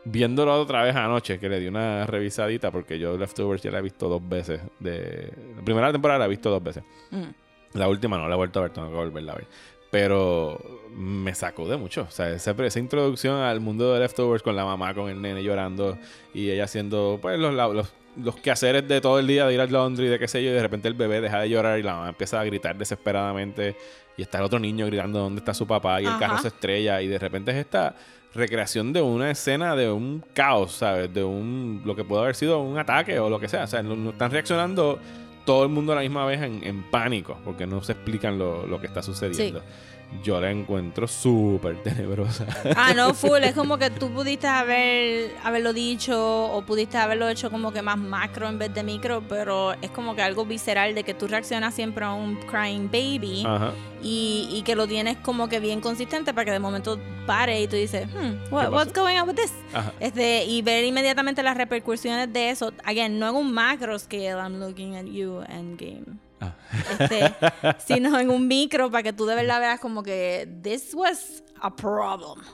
viéndolo otra vez anoche, que le di una revisadita, porque yo Leftovers ya la he visto dos veces. De, la primera temporada la he visto dos veces. Mm. La última no la he vuelto a ver, tengo que volverla a ver. Pero me sacó de mucho. O sea, esa, esa introducción al mundo de Leftovers con la mamá, con el nene llorando y ella haciendo pues los, los, los quehaceres de todo el día, de ir al laundry, de qué sé yo, y de repente el bebé deja de llorar y la mamá empieza a gritar desesperadamente y está el otro niño gritando dónde está su papá y el Ajá. carro se estrella y de repente es esta recreación de una escena de un caos, ¿sabes? De un lo que puede haber sido un ataque o lo que sea. O sea, no, están reaccionando todo el mundo a la misma vez en, en pánico porque no se explican lo, lo que está sucediendo. Yo la encuentro súper tenebrosa. Ah, no, full. Es como que tú pudiste haber, haberlo dicho o pudiste haberlo hecho como que más macro en vez de micro, pero es como que algo visceral de que tú reaccionas siempre a un crying baby Ajá. y, y que lo tienes como que bien consistente para que de momento pare y tú dices, hmm, what- what's going on with this? Ajá. Este, y ver inmediatamente las repercusiones de eso. Again, no en un macro scale, I'm looking at you, endgame. Ah. Este, sino en un micro para que tú de verdad veas como que this was a problem.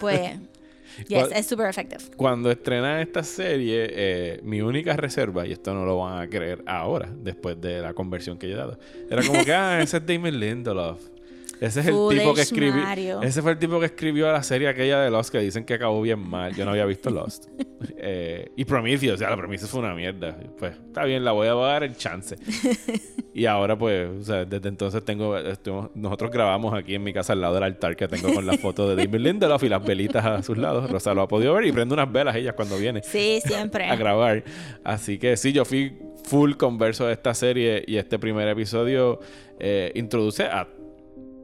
Pues, yes, ¿Cuál- es super effective. Cuando estrenan esta serie, eh, mi única reserva, y esto no lo van a creer ahora, después de la conversión que yo he dado, era como que, ah, ese es Damon Lindelof. Ese es el tipo que escribió. Mario. Ese fue el tipo que escribió la serie aquella de Lost que dicen que acabó bien mal. Yo no había visto Lost. Eh, y Prometheus, o sea, la Prometheus fue una mierda. Pues está bien, la voy a dar el chance. y ahora, pues, o sea, desde entonces tengo. estuvimos- nosotros grabamos aquí en mi casa al lado del altar que tengo con la foto de David Lindelof y las velitas a sus lados. Rosa lo ha podido ver y prende unas velas ella cuando viene Sí, siempre. a grabar. Así que sí, yo fui full converso de esta serie y este primer episodio eh, introduce a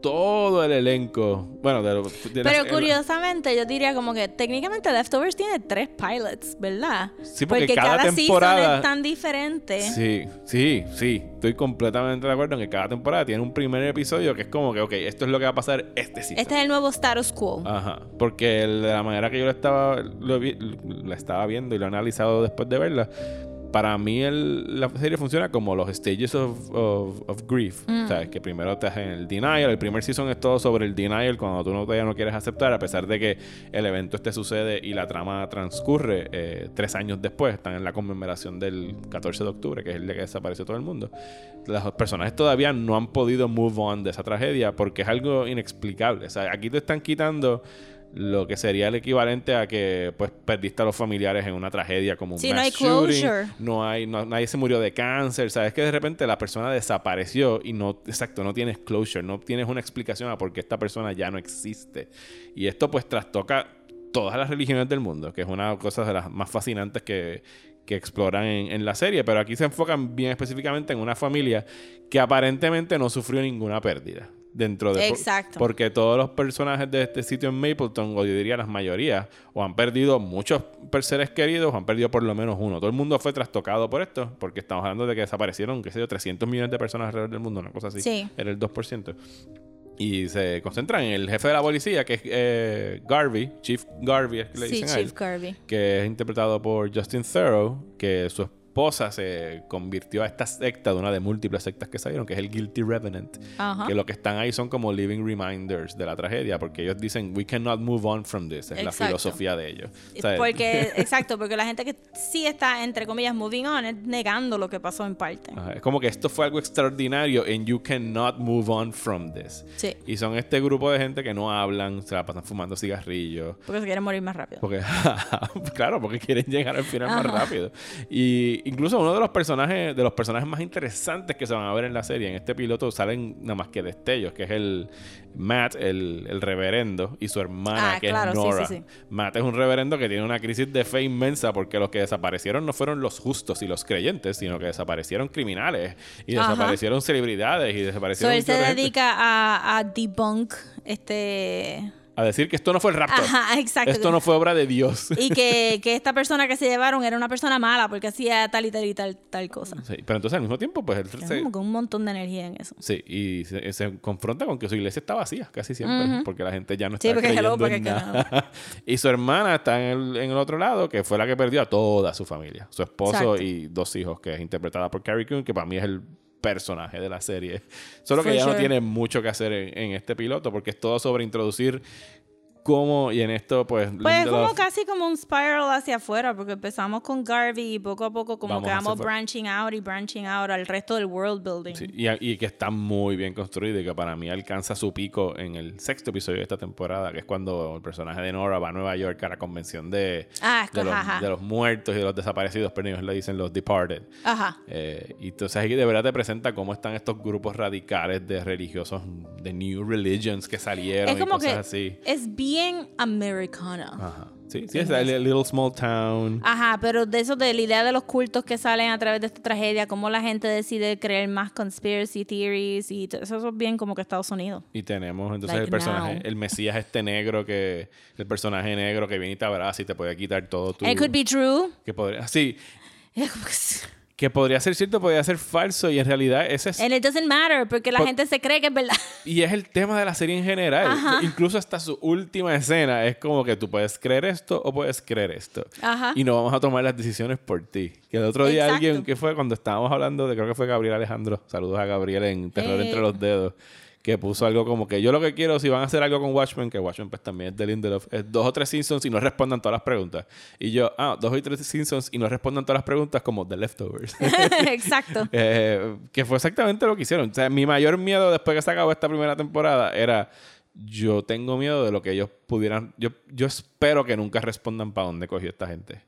todo el elenco. Bueno, de, lo- de Pero curiosamente, yo diría como que técnicamente Leftovers tiene tres pilots, ¿verdad? Sí, porque cada season temporada- es tan diferente. Sí, sí, sí. Estoy completamente de acuerdo en que cada temporada tiene un primer episodio que es como que, ok, esto es lo que va a pasar este season. Este es el nuevo status quo. Ajá, porque el- de la manera que yo lo estaba, lo vi- la estaba viendo y lo he analizado después de verla, para mí el- la serie funciona como los stages of, of- of grief. O sea, que primero te hacen el denial. El primer season es todo sobre el denial cuando tú no, todavía no quieres aceptar, a pesar de que el evento este sucede y la trama transcurre eh, tres años después. Están en la conmemoración del 14 de octubre, que es el día que desapareció todo el mundo. Los personajes todavía no han podido move on de esa tragedia porque es algo inexplicable. O sea, aquí te están quitando lo que sería el equivalente a que pues perdiste a los familiares en una tragedia como un Sí, no mass hay shooting, closure. no hay no- nadie se murió de cáncer sabes que de repente la persona desapareció y no exacto no tienes closure no tienes una explicación a por qué esta persona ya no existe. Y esto pues trastoca todas las religiones del mundo que es una cosa de las más fascinantes que que exploran en, en la serie, pero aquí se enfocan bien específicamente en una familia que aparentemente no sufrió ninguna pérdida dentro de Exacto. porque todos los personajes de este sitio en Mapleton, o yo diría las mayorías, o han perdido muchos seres queridos, o han perdido por lo menos uno. Todo el mundo fue trastocado por esto, porque estamos hablando de que desaparecieron, qué sé yo, 300 millones de personas alrededor del mundo, una cosa así. Sí. Era el 2%. Y se concentran en el jefe de la policía, que es eh, Garvey, Chief Garvey, es que le Sí, dicen a Chief él Kirby. que es interpretado por Justin Theroux, que su esposa se convirtió a esta secta de una de múltiples sectas que salieron, que es el Guilty Revenant. Ajá. Que lo que están ahí son como living reminders de la tragedia, porque ellos dicen, we cannot move on from this. Es la filosofía de ellos. Porque, exacto, porque la gente que sí está, entre comillas, moving on, es negando lo que pasó en parte. Ajá, Es como que esto fue algo extraordinario and you cannot move on from this. Sí. Y son este grupo de gente que no hablan, se la pasan fumando cigarrillos. Porque se quiere morir más rápido. Porque, claro, porque quieren llegar al final más rápido. Y incluso uno de los personajes, de los personajes más interesantes que se van a ver en la serie, en este piloto salen nada más que destellos, que es el Matt, el, el reverendo, y su hermana, Ah, que claro, es sí, Nora. sí, sí. Matt es un reverendo que tiene una crisis de fe inmensa porque los que desaparecieron no fueron los justos y los creyentes, sino que desaparecieron criminales y Ajá. desaparecieron celebridades y So, desaparecieron él se dedica a, a debunk este... a decir que esto no fue el rapto. Ajá, exacto. Esto no fue obra de Dios. Y que, que esta persona que se llevaron era una persona mala porque hacía tal y tal y tal, tal cosa. Sí, pero entonces al mismo tiempo, pues él se- como que un montón de energía en eso. Sí, y se, se confronta con que su iglesia está vacía casi siempre, porque la gente ya no está Sí, porque creyendo hello, porque en nada. y su hermana está en el, en el otro lado, que fue la que perdió a toda su familia, su esposo Exacto. y dos hijos, que es interpretada por Carrie Coon, que para mí es el personaje de la serie. Solo que For ya no tiene mucho que hacer en, en este piloto, porque es todo sobre introducir cómo, y en esto, pues... Pues es como casi como un spiral hacia afuera, porque empezamos con Garvey y poco a poco como Vamos que vamos branching out y branching out al resto del world building. Sí, y, y que está muy bien construido y que para mí alcanza su pico en el sexto episodio de esta temporada, que es cuando el personaje de Nora va a Nueva York a la convención de, Ah, de, los, de los muertos y de los desaparecidos, pero ellos le dicen los departed. Ajá. Eh, y entonces aquí de verdad te presenta cómo están estos grupos radicales de religiosos, de new religions que salieron Es y como cosas que así. es bien americana. Ajá. Sí, sí, es el Little Small Town. Ajá, pero de eso, de la idea de los cultos que salen a través de esta tragedia, cómo la gente decide creer más conspiracy theories y todo eso, eso es bien como que Estados Unidos. Y tenemos entonces Like el personaje, now. el Mesías este negro que, el personaje negro que viene y te abraza y te puede quitar todo tu... It could be true. que podría, sí, que podría ser cierto, podría ser falso y en realidad ese es... And it doesn't matter, porque la Por- gente se cree que es verdad. Y es el tema de la serie en general. Ajá. Incluso hasta su última escena es como que tú puedes creer esto o puedes creer esto. Ajá. Y no vamos a tomar las decisiones por ti. Que el otro día Exacto. alguien, que fue cuando estábamos hablando de, creo que fue Gabriel Alejandro, saludos a Gabriel en Terror Eh. entre los dedos, que puso algo como que yo lo que quiero, si van a hacer algo con Watchmen, que Watchmen pues también es de Lindelof, es dos o tres Simpsons y no respondan todas las preguntas. Y yo, ah, dos o tres Simpsons y no respondan todas las preguntas como The Leftovers. Exacto. Eh, que fue exactamente lo que hicieron. O sea, mi mayor miedo después que se acabó esta primera temporada era yo tengo miedo de lo que ellos pudieran. Yo, yo espero que nunca respondan para dónde cogió esta gente.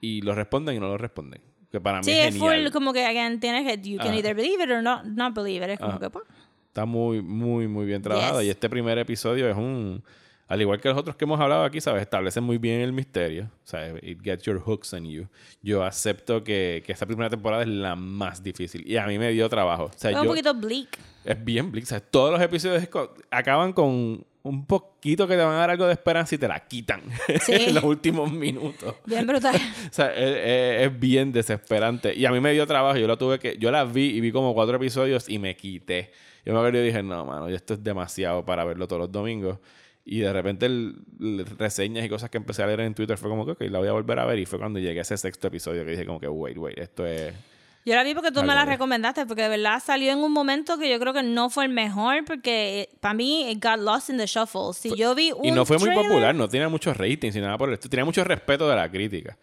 Y lo responden y no lo responden. Que para mí Sí, es es genial. full como que, again, tienes que, you can Ajá. either believe it or not, not believe it. Es como Ajá. que, pues, Está muy, muy, muy bien trabajada. Yes. Y este primer episodio es un. Al igual que los otros que hemos hablado aquí, ¿sabes? Establecen muy bien el misterio. O sea, it gets your hooks on you. Yo acepto que, que esta primera temporada es la más difícil. Y a mí me dio trabajo. O sea, es un yo, poquito bleak. Es bien bleak. ¿sabes? Todos los episodios acaban con un poquito que te van a dar algo de esperanza y te la quitan Sí. en los últimos minutos. Bien brutal. O sea, es, es- es bien desesperante. Y a mí me dio trabajo. Yo la tuve que... Yo la vi y vi como cuatro episodios y me quité. Yo me acuerdo y dije, no, mano, esto es demasiado para verlo todos los domingos. Y de repente el, el- reseñas y cosas que empecé a leer en Twitter fue como que, ok, la voy a volver a ver. Y fue cuando llegué a ese sexto episodio que dije como que, wait, wait, esto es... Yo la vi porque tú me la recomendaste, porque de verdad salió en un momento que yo creo que no fue el mejor, porque para mí it got lost in the shuffle. Si yo vi un Y no fue muy trailer- popular, no tenía muchos ratings ni nada por el estilo. Tenía mucho respeto de la crítica.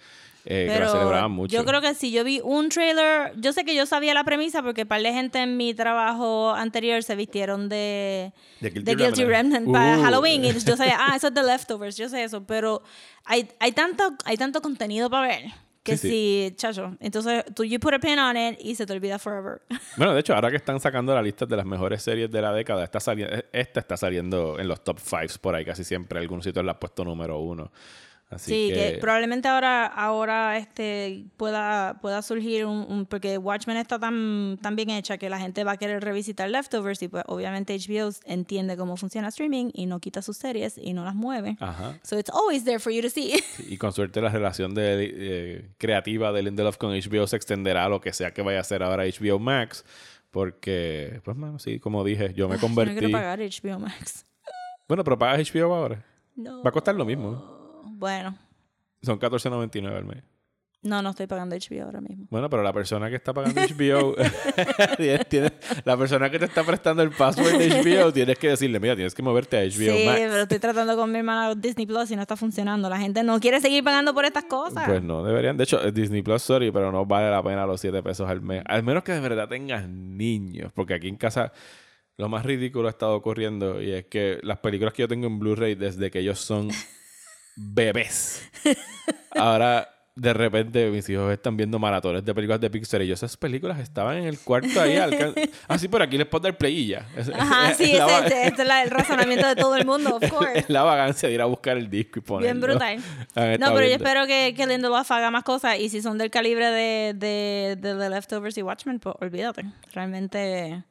Eh, que la Pero celebraban mucho. yo creo que si yo vi un trailer, yo sé que yo sabía la premisa porque un par de gente en mi trabajo anterior se vistieron de, De de Guilty Guilty, Remnant. Remnant, para Uh. Halloween y yo sabía, ah, eso es The Leftovers, yo sé eso, pero hay, hay, tanto, hay tanto contenido para ver que Sí, si, chacho, entonces tú you put a pin on it y se te olvida forever. Bueno, de hecho, ahora que están sacando la lista de las mejores series de la década, está sali- esta está saliendo en los top 5 por ahí casi siempre. Algunos sitios la han puesto número uno. Así sí, que, que, probablemente ahora, ahora este pueda, pueda surgir un, un- porque Watchmen está tan, tan bien hecha que la gente va a querer revisitar Leftovers y pues obviamente HBO entiende cómo funciona streaming y no quita sus series y no las mueve. Ajá. So it's always there for you to see. Y con suerte la relación de, eh, creativa de Lindelof con HBO se extenderá a lo que sea que vaya a hacer ahora HBO Max. Porque, pues, mano, sí, como dije, yo me Yo no convertí. quiero pagar HBO Max. Bueno, pero pagas HBO ahora. No. Va a costar lo mismo. Bueno, Son $14.99 al mes. no, no estoy pagando HBO ahora mismo. Bueno, pero la persona que está pagando HBO, tiene- la persona que te está prestando el password de HBO, tienes que decirle, mira, tienes que moverte a HBO sí, Max. pero estoy tratando con mi hermana Disney Plus y no está funcionando. La gente no quiere seguir pagando por estas cosas. Pues no, deberían. De hecho, Disney Plus, sorry, pero no vale la pena los 7 pesos al mes. Al menos que de verdad tengas niños. Porque aquí en casa lo más ridículo ha estado ocurriendo y es que las películas que yo tengo en Blu-ray desde que ellos son bebés. Ahora, de repente, mis hijos están viendo maratones de películas de Pixar y yo esas películas estaban en el cuarto ahí. alcan- Ah, sí, por aquí les puedo dar play y ya. Es- Ajá, es sí, la ese, va- ese- este es la- el razonamiento de todo el mundo, of course. es la vagancia de ir a buscar el disco y ponerlo. Bien brutal. Han No, pero yo viendo. espero que, que Lindelof haga más cosas y si son del calibre de, de, de The Leftovers y Watchmen, pues olvídate. Realmente,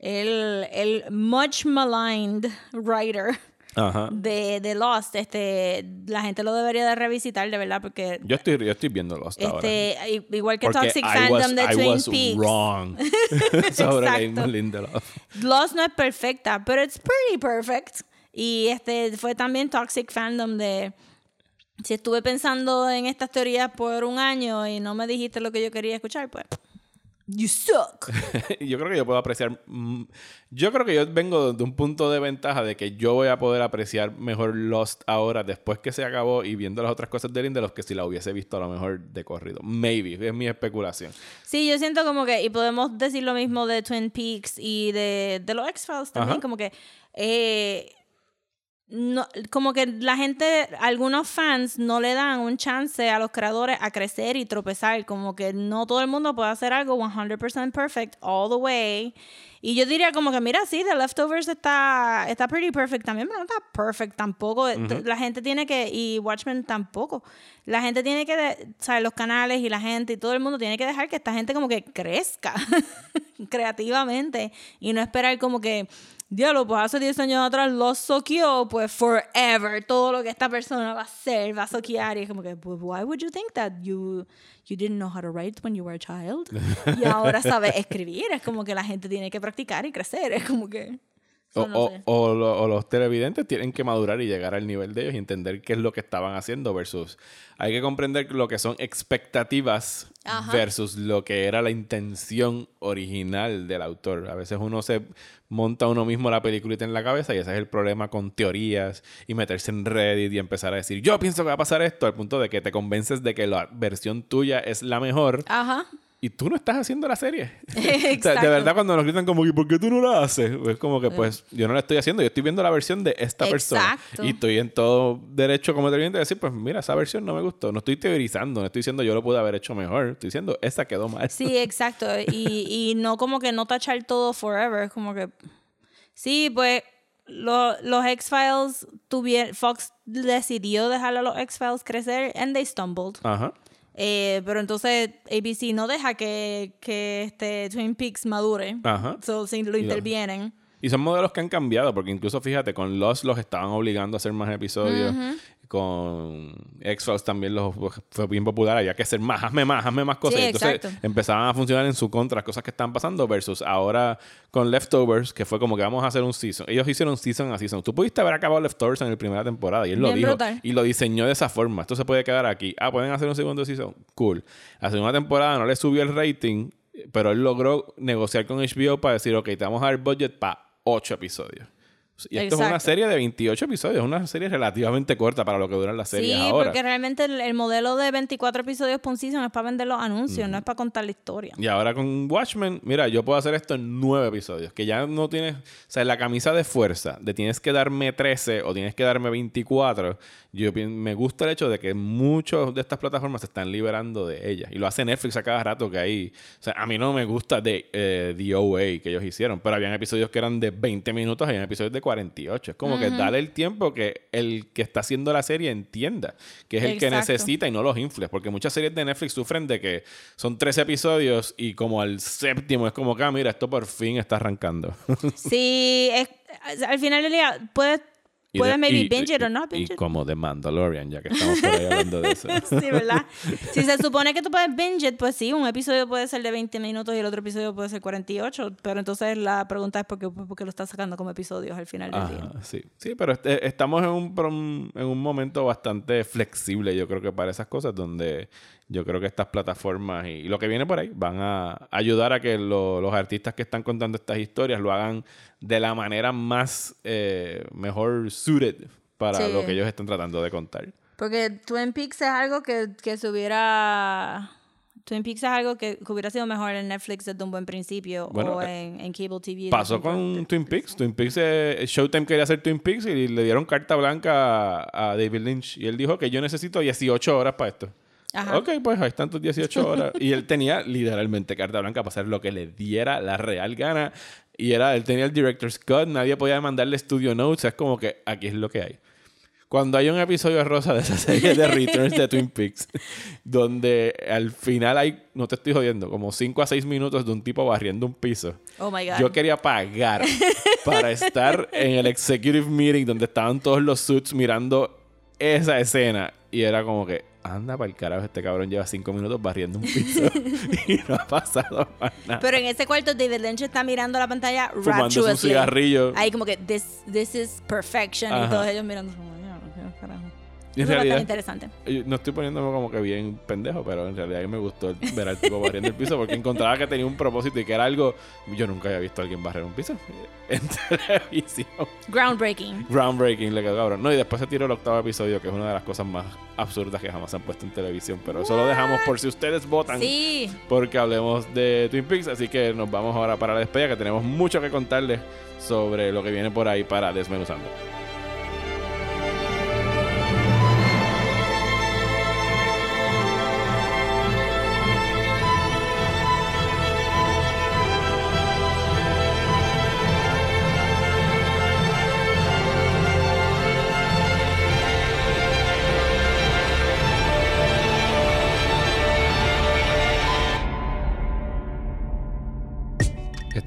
el, el much maligned writer Ajá. de, de Lost, este, la gente lo debería de revisitar, de verdad, porque Yo estoy, yo estoy viéndolo hasta ahora. este, i- igual que Porque Toxic I Fandom was- de I Twin was Peaks, wrong sobre Exacto. Damon Lindelof. Lost no es perfecta, pero it's pretty perfect. Y este fue también Toxic Fandom de si estuve pensando en estas teorías por un año y no me dijiste lo que yo quería escuchar, pues you suck. yo creo que yo puedo apreciar. Yo creo que yo vengo de un punto de ventaja de que yo voy a poder apreciar mejor Lost ahora, después que se acabó y viendo las otras cosas de Lindelof, que si la hubiese visto a lo mejor de corrido. Maybe, es mi especulación. Sí, yo siento como que, y podemos decir lo mismo de Twin Peaks y de, de los X-Files también, Ajá. como que eh, no, como que la gente, algunos fans no le dan un chance a los creadores a crecer y tropezar, como que no todo el mundo puede hacer algo 100% perfect all the way. Y yo diría como que, mira, sí, The Leftovers está, está pretty perfect también, pero no está perfect tampoco. La gente tiene que, y Watchmen tampoco, la gente tiene que, de- ¿sabes? Los canales y la gente y todo el mundo tiene que dejar que esta gente como que crezca creativamente y no esperar como que, diablo, pues hace 10 años atrás lo soqueó, pues forever, todo lo que esta persona va a hacer, va a soquear. Y es como que, pues, why would you think that you, you didn't know how to write when you were a child? Y ahora sabes escribir. Es como que la gente tiene que practicar y crecer. Es como que... O, no o- sé. o lo- o los televidentes tienen que madurar y llegar al nivel de ellos y entender qué es lo que estaban haciendo versus hay que comprender lo que son expectativas Ajá. versus lo que era la intención original del autor. A veces uno se monta uno mismo la peliculita en la cabeza y ese es el problema con teorías y meterse en Reddit y empezar a decir yo pienso que va a pasar esto al punto de que te convences de que la versión tuya es la mejor Ajá. Y tú no estás haciendo la serie. O sea, de verdad, cuando nos gritan como, ¿y por qué tú no la haces? Es como que, pues, yo no la estoy haciendo, yo estoy viendo la versión de esta persona. Exacto. Y estoy en todo derecho como televidente de decir, pues, mira, esa versión no me gustó. No estoy teorizando, no estoy diciendo yo lo pude haber hecho mejor. Estoy diciendo, esa quedó mal. Sí, exacto. Y, y no como que no tachar todo forever. Es como que. Sí, pues. lo- los X-Files tuvieron. Fox decidió dejar a los X-Files crecer and they stumbled. Ajá. Eh, pero entonces ABC no deja que, que este Twin Peaks madure. Ajá. So, si lo intervienen. Y son modelos que han cambiado, porque incluso fíjate, con Lost los estaban obligando a hacer más episodios. Con X-Files también los, fue bien popular. Había que hacer más, hazme más, hazme más cosas. Sí, entonces exacto. empezaban a funcionar en su contra las cosas que estaban pasando. Versus ahora con Leftovers, que fue como que vamos a hacer un season. Ellos hicieron season a season. Tú pudiste haber acabado Leftovers en la primera temporada. Y él lo dijo. brutal. Y lo diseñó de esa forma. Esto se puede quedar aquí. Ah, pueden hacer un segundo season. Cool. La segunda temporada no le subió el rating. Pero él logró negociar con HBO para decir, ok, te vamos a dar budget para ocho episodios. Y esto es una serie de 28 episodios, una serie relativamente corta para lo que duran las series Sí, ahora. porque realmente el, el modelo de 24 episodios por season es para vender los anuncios, no es para contar la historia. Y ahora con Watchmen, mira, yo puedo hacer esto en nueve episodios, que ya no tienes, o sea, la camisa de fuerza de tienes que darme 13 o tienes que darme 24, yo me gusta el hecho de que muchas de estas plataformas se están liberando de ellas. Y lo hace Netflix a cada rato que hay, o sea, a mí no me gusta de eh, The OA que ellos hicieron, pero habían episodios que eran de 20 minutos, habían episodios de 48. Es como que dale el tiempo que el que está haciendo la serie entienda, que es el que necesita y no los infles, porque muchas series de Netflix sufren de que son 13 episodios y como al séptimo es como que, ah, mira, esto por fin está arrancando. Sí, es, al final del día puedes, puedes de- maybe y- binge it y- or not Y binge it. como The Mandalorian, ya que estamos por ahí hablando de eso. Sí, ¿verdad? Si se supone que tú puedes binge it, pues sí, un episodio puede ser de 20 minutos y el otro episodio puede ser 48, pero entonces la pregunta es por qué, por qué lo estás sacando como episodios al final del día. Sí. Sí, pero este- estamos en un, en un momento bastante flexible, yo creo que para esas cosas, donde yo creo que estas plataformas y, lo que viene por ahí van a ayudar a que lo- los artistas que están contando estas historias lo hagan de la manera más eh, mejor suited para Sí. lo que ellos están tratando de contar. Porque Twin Peaks es algo que, que se hubiera... Twin Peaks es algo que, que hubiera sido mejor en Netflix desde un buen principio Bueno, o eh, en, en Cable TV. Pasó con pronto. Twin Peaks. Twin Peaks, eh, Showtime quería hacer Twin Peaks y le dieron carta blanca a, a David Lynch. Y él dijo que yo necesito 18 horas para esto. Ajá. Ok, pues ahí están tus 18 horas. y él tenía literalmente carta blanca para hacer lo que le diera la real gana. Y era, él tenía el director's cut, nadie podía mandarle studio notes. Es como que aquí es lo que hay. Cuando hay un episodio rosa de esa serie de Returns de Twin Peaks, donde al final hay, no te estoy jodiendo, como 5 a 6 minutos de un tipo barriendo un piso. Oh my God. Yo quería pagar para estar en el executive meeting donde estaban todos los suits mirando esa escena. Y era como que, anda para el carajo, este cabrón lleva cinco minutos barriendo un piso y no ha pasado más nada. Pero en ese cuarto David Lynch está mirando la pantalla Fumándose un cigarrillo. Ahí como que this, this is perfection Ajá. y todos ellos mirando como, en es realidad- interesante. Yo No estoy poniéndome como que bien pendejo, pero en realidad me gustó ver al tipo barriendo el piso porque encontraba que tenía un propósito y que era algo. Yo nunca había visto a alguien barrer un piso en televisión. Groundbreaking. Groundbreaking, le quedó cabrón. No, y después se tiró el octavo episodio, que es una de las cosas más absurdas que jamás han puesto en televisión. Pero eso lo dejamos por si ustedes votan. Sí. Porque hablemos de Twin Peaks. Así que nos vamos ahora para la despedida, que tenemos mucho que contarles sobre lo que viene por ahí para Desmenuzando.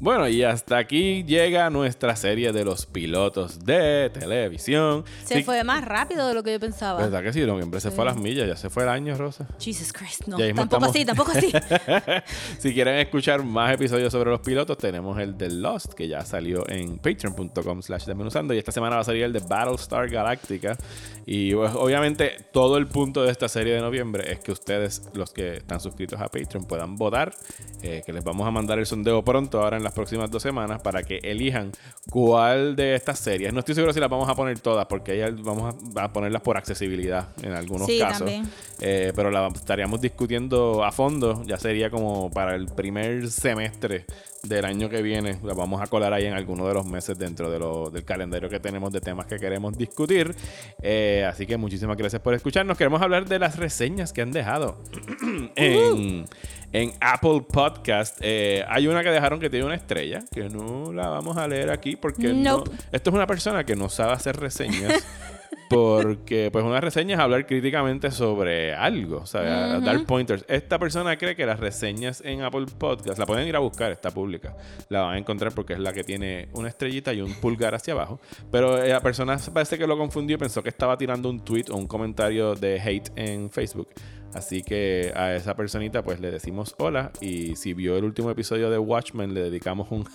Bueno, y hasta aquí llega nuestra serie de los pilotos de televisión. Se Sí, fue más rápido de lo que yo pensaba. ¿Verdad que sí? Noviembre se fue a las millas, ya se fue el año, Rosa. Jesus Christ, no. Tampoco estamos- así, tampoco así. si quieren escuchar más episodios sobre los pilotos, tenemos el de Lost, que ya salió en patreon.com slash desmenuzando. Y esta semana va a salir el de Battlestar Galactica. Y pues, obviamente todo el punto de esta serie de noviembre es que ustedes, los que están suscritos a Patreon, puedan votar. eh, que les vamos a mandar el sondeo pronto, ahora en las próximas dos semanas, para que elijan cuál de estas series. No estoy seguro si las vamos a poner todas, porque ahí vamos a, a ponerlas por accesibilidad en algunos Sí, casos. Eh, pero la estaríamos discutiendo a fondo. Ya sería como para el primer semestre del año que viene. La vamos a colar ahí en alguno de los meses dentro de lo- del calendario que tenemos de temas que queremos discutir. Eh, así que muchísimas gracias por escucharnos. Queremos hablar de las reseñas que han dejado en, en Apple Podcast. Eh, hay una que dejaron que tiene una estrella, que no la vamos a leer aquí porque no- esto es una persona que no sabe hacer reseñas. Porque, pues, una reseña es hablar críticamente sobre algo, o sea, dar pointers. Esta persona cree que las reseñas en Apple Podcast, la pueden ir a buscar, está pública. La van a encontrar porque es la que tiene una estrellita y un pulgar hacia abajo. Pero eh, la persona parece que lo confundió y pensó que estaba tirando un tweet o un comentario de hate en Facebook. Así que a esa personita, pues, le decimos hola. Y si vio el último episodio de Watchmen, le dedicamos un.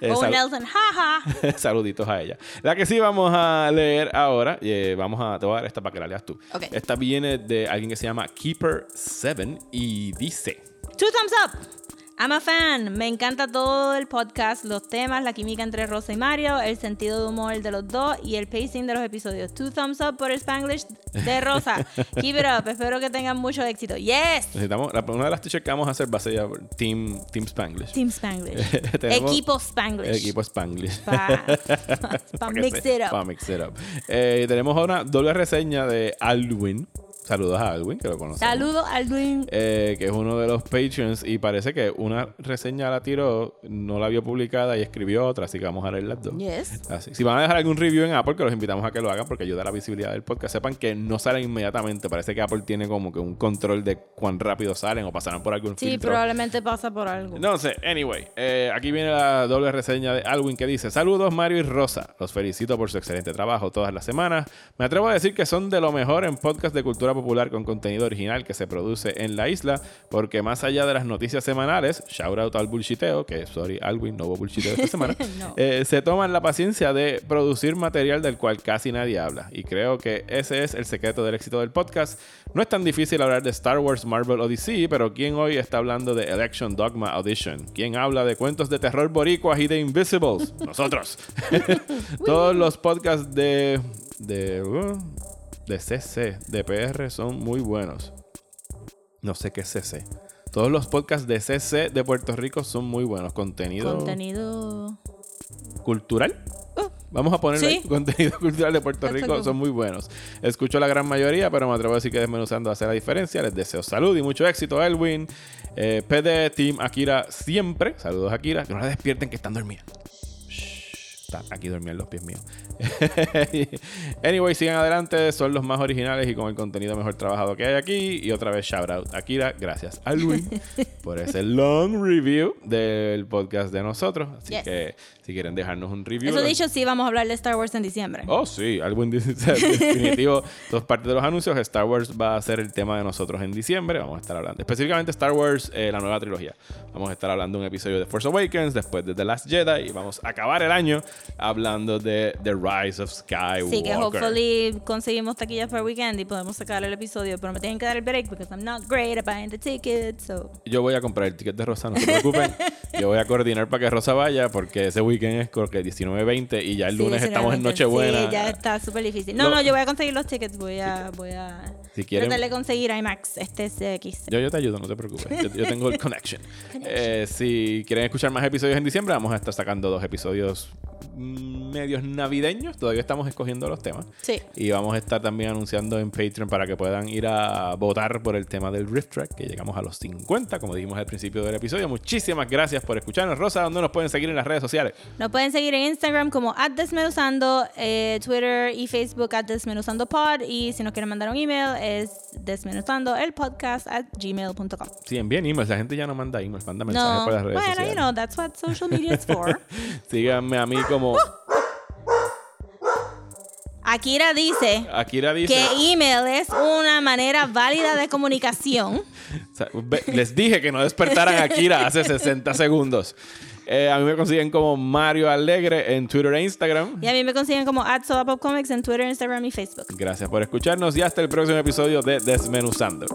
Eh, o sal- Nelson, jaja. Saluditos a ella. La que sí vamos a leer ahora, eh, vamos a, te voy a dar esta para que la leas tú. Ok. Esta viene de alguien que se llama Keeper7 y dice: Two thumbs up. I'm a fan. Me encanta todo el podcast, los temas, la química entre Rosa y Mario, el sentido de humor de los dos y el pacing de los episodios. Two thumbs up por el Spanglish de Rosa. Keep it up. Espero que tengan mucho éxito. Yes. Necesitamos, una de las t-shirts que vamos a hacer va a ser Team, Team Spanglish. Team Spanglish. Equipo Spanglish. Equipo Spanglish. Pa, pa que mix it up. mix it up. Eh, tenemos una doble reseña de Alwin. Saludos a Alwin, que lo conocemos. Saludos, Aldwin. eh, que es uno de los patrons y parece que una reseña la tiró, no la vio publicada y escribió otra, así que vamos a leer las dos. Yes. Así. Si van a dejar algún review en Apple, que los invitamos a que lo hagan porque ayuda a la visibilidad del podcast. Sepan que no salen inmediatamente. Parece que Apple tiene como que un control de cuán rápido salen o pasarán por algún Sí, filtro. probablemente pasa por algo. No sé, anyway, eh, aquí viene la doble reseña de Alwin que dice: Saludos, Mario y Rosa. Los felicito por su excelente trabajo todas las semanas. Me atrevo a decir que son de lo mejor en podcast de cultura popular con contenido original que se produce en la isla, porque más allá de las noticias semanales, shout out al bullshiteo, que sorry, Alwin, no hubo bullshiteo esta semana, No. eh, se toman la paciencia de producir material del cual casi nadie habla. Y creo que ese es el secreto del éxito del podcast. No es tan difícil hablar de Star Wars, Marvel o DC, pero ¿quién hoy está hablando de Election Dogma Audition? ¿Quién habla de cuentos de terror boricuas y de Invisibles? Nosotros. Todos los podcasts de... de uh, de CC, de PR, son muy buenos. No sé qué es CC. Todos los podcasts de CC de Puerto Rico son muy buenos. Contenido Contenido. cultural. Oh, Vamos a ponerle Sí. contenido cultural de Puerto Rico, son muy buenos. Escucho la gran mayoría, pero me atrevo a decir que desmenuzando hace la diferencia. Les deseo salud y mucho éxito, Elwin. Eh, PD, Team Akira siempre. Saludos, Akira. Que no la despierten que están dormidas. Aquí dormían los pies míos. anyway, sigan adelante. Son los más originales y con el contenido mejor trabajado que hay aquí. Y otra vez, shout out. Akira, gracias, Alwin, por ese long review del podcast de nosotros. Así Yes. que si quieren dejarnos un review. Eso dicho, sí, vamos a hablar de Star Wars en diciembre. Oh, sí, algo en definitivo. Dos partes de los anuncios. Star Wars va a ser el tema de nosotros en diciembre. Vamos a estar hablando. Específicamente Star Wars, eh, la nueva trilogía. Vamos a estar hablando de un episodio de Force Awakens, después de The Last Jedi. Y vamos a acabar el año hablando de The Rise of Skywalker. Sí, que hopefully conseguimos taquillas para el weekend y podemos sacar el episodio, pero me tienen que dar el break because I'm not great at buying the tickets. So. Yo voy a comprar el ticket de Rosa, no se preocupen. Yo voy a coordinar para que Rosa vaya porque ese weekend es creo que 19-20 y ya el Sí, lunes estamos en 19, Nochebuena. Sí, ya está súper difícil. No, Lo- no, yo voy a conseguir los tickets. Voy a, voy a Si quieren- tratar de conseguir IMAX, este CX. Yo, yo te ayudo, no te preocupes. Yo, yo tengo el connection. Eh, si quieren escuchar más episodios en diciembre, vamos a estar sacando dos episodios medios navideños. Todavía estamos escogiendo los temas. Sí. Y vamos a estar también anunciando en Patreon para que puedan ir a votar por el tema del Rift Track, que llegamos a los 50, como dijimos al principio del episodio. Muchísimas gracias por escucharnos. Rosa, ¿dónde nos pueden seguir en las redes sociales? Nos pueden seguir en Instagram como Desmenuzando, eh, Twitter y Facebook at Desmenuzando Pod. Y si nos quieren mandar un email es desmenuzando el podcast at gmail.com. Sí, envíen emails. La gente ya no manda emails, manda mensajes No, por las redes bueno, sociales. you know, that's what social media is for. Síganme a mí como Akira dice Akira dice. que email es una manera válida de comunicación. Les dije que no despertaran a Kira hace 60 segundos. Eh, a mí me consiguen como Mario Alegre en Twitter e Instagram. Y a mí me consiguen como Comics en Twitter, Instagram y Facebook. Gracias por escucharnos y hasta el próximo episodio de Desmenuzando.